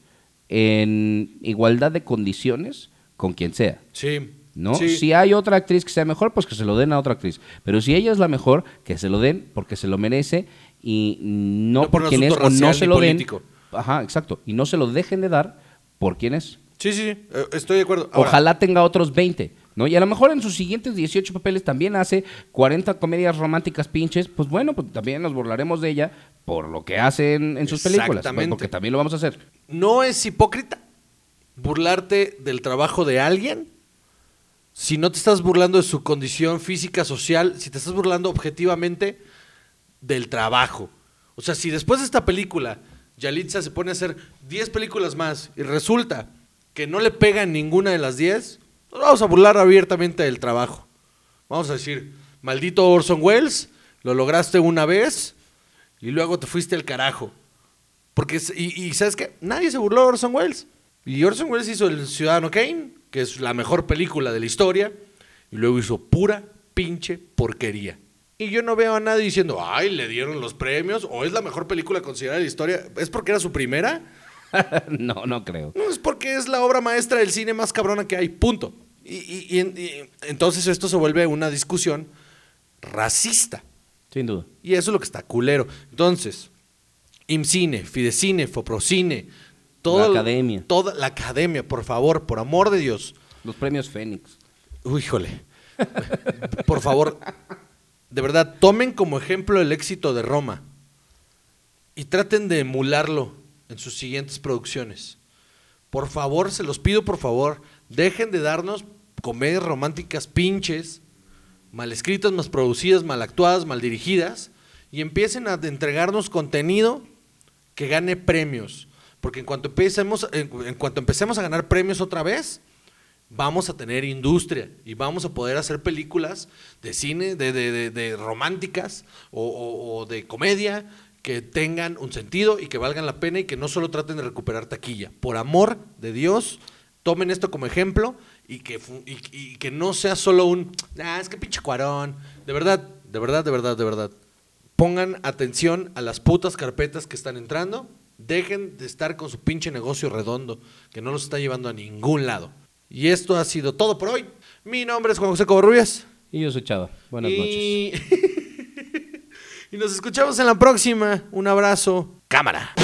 en igualdad de condiciones con quien sea. Sí. ¿no? Sí. Si hay otra actriz que sea mejor, pues que se lo den a otra actriz. Pero si ella es la mejor, que se lo den porque se lo merece y no, No por quién es, o no se lo den. político. Ajá, exacto. Y no se lo dejen de dar por quién es. Sí, sí, sí, eh, estoy de acuerdo. Ahora, Ojalá tenga otros 20, ¿no? Y a lo mejor en sus siguientes 18 papeles también hace 40 comedias románticas pinches. Pues bueno, pues también nos burlaremos de ella por lo que hace en, en sus películas. Exactamente. Porque también lo vamos a hacer. ¿No es hipócrita burlarte del trabajo de alguien? Si no te estás burlando de su condición física, social, si te estás burlando objetivamente del trabajo. O sea, si después de esta película Yalitza se pone a hacer 10 películas más y resulta que no le pega en ninguna de las 10, Nos vamos a burlar abiertamente del trabajo. Vamos a decir, maldito Orson Welles, lo lograste una vez y luego te fuiste al carajo. Porque, y, y ¿sabes qué? Nadie se burló de Orson Welles. Y Orson Welles hizo El Ciudadano Kane, que es la mejor película de la historia, y luego hizo pura pinche porquería. Y yo no veo a nadie diciendo, ay, le dieron los premios, o es la mejor película considerada de la historia. ¿Es porque era su primera? no, no creo. No, es porque es la obra maestra del cine más cabrona que hay, punto. Y, y- y en- y entonces esto se vuelve una discusión racista. Sin duda. Y eso es lo que está culero. Entonces, IMCINE, Fidecine, Foprocine, toda La academia. Toda la academia, por favor, por amor de Dios. Los premios Fénix. Uy, híjole. Por favor, de verdad, tomen como ejemplo el éxito de Roma y traten de emularlo en sus siguientes producciones. Por favor, se los pido, por favor, dejen de darnos comedias románticas pinches, mal escritas, mal producidas, mal actuadas, mal dirigidas, y empiecen a entregarnos contenido que gane premios. Porque en cuanto empecemos, en, cuanto empecemos a ganar premios otra vez, vamos a tener industria y vamos a poder hacer películas de cine, de, de- de- románticas o de comedia que tengan un sentido y que valgan la pena y que no solo traten de recuperar taquilla. Por amor de Dios, tomen esto como ejemplo y que, y que no sea solo un, ah, es que pinche cuarón. De verdad, de verdad, de verdad, de verdad. Pongan atención a las putas carpetas que están entrando. Dejen de estar con su pinche negocio redondo, que no los está llevando a ningún lado. Y esto ha sido todo por hoy. Mi nombre es Juan José Covarrubias. Y yo soy Chava. Buenas noches. y... nos escuchamos en la próxima. Un abrazo. Cámara.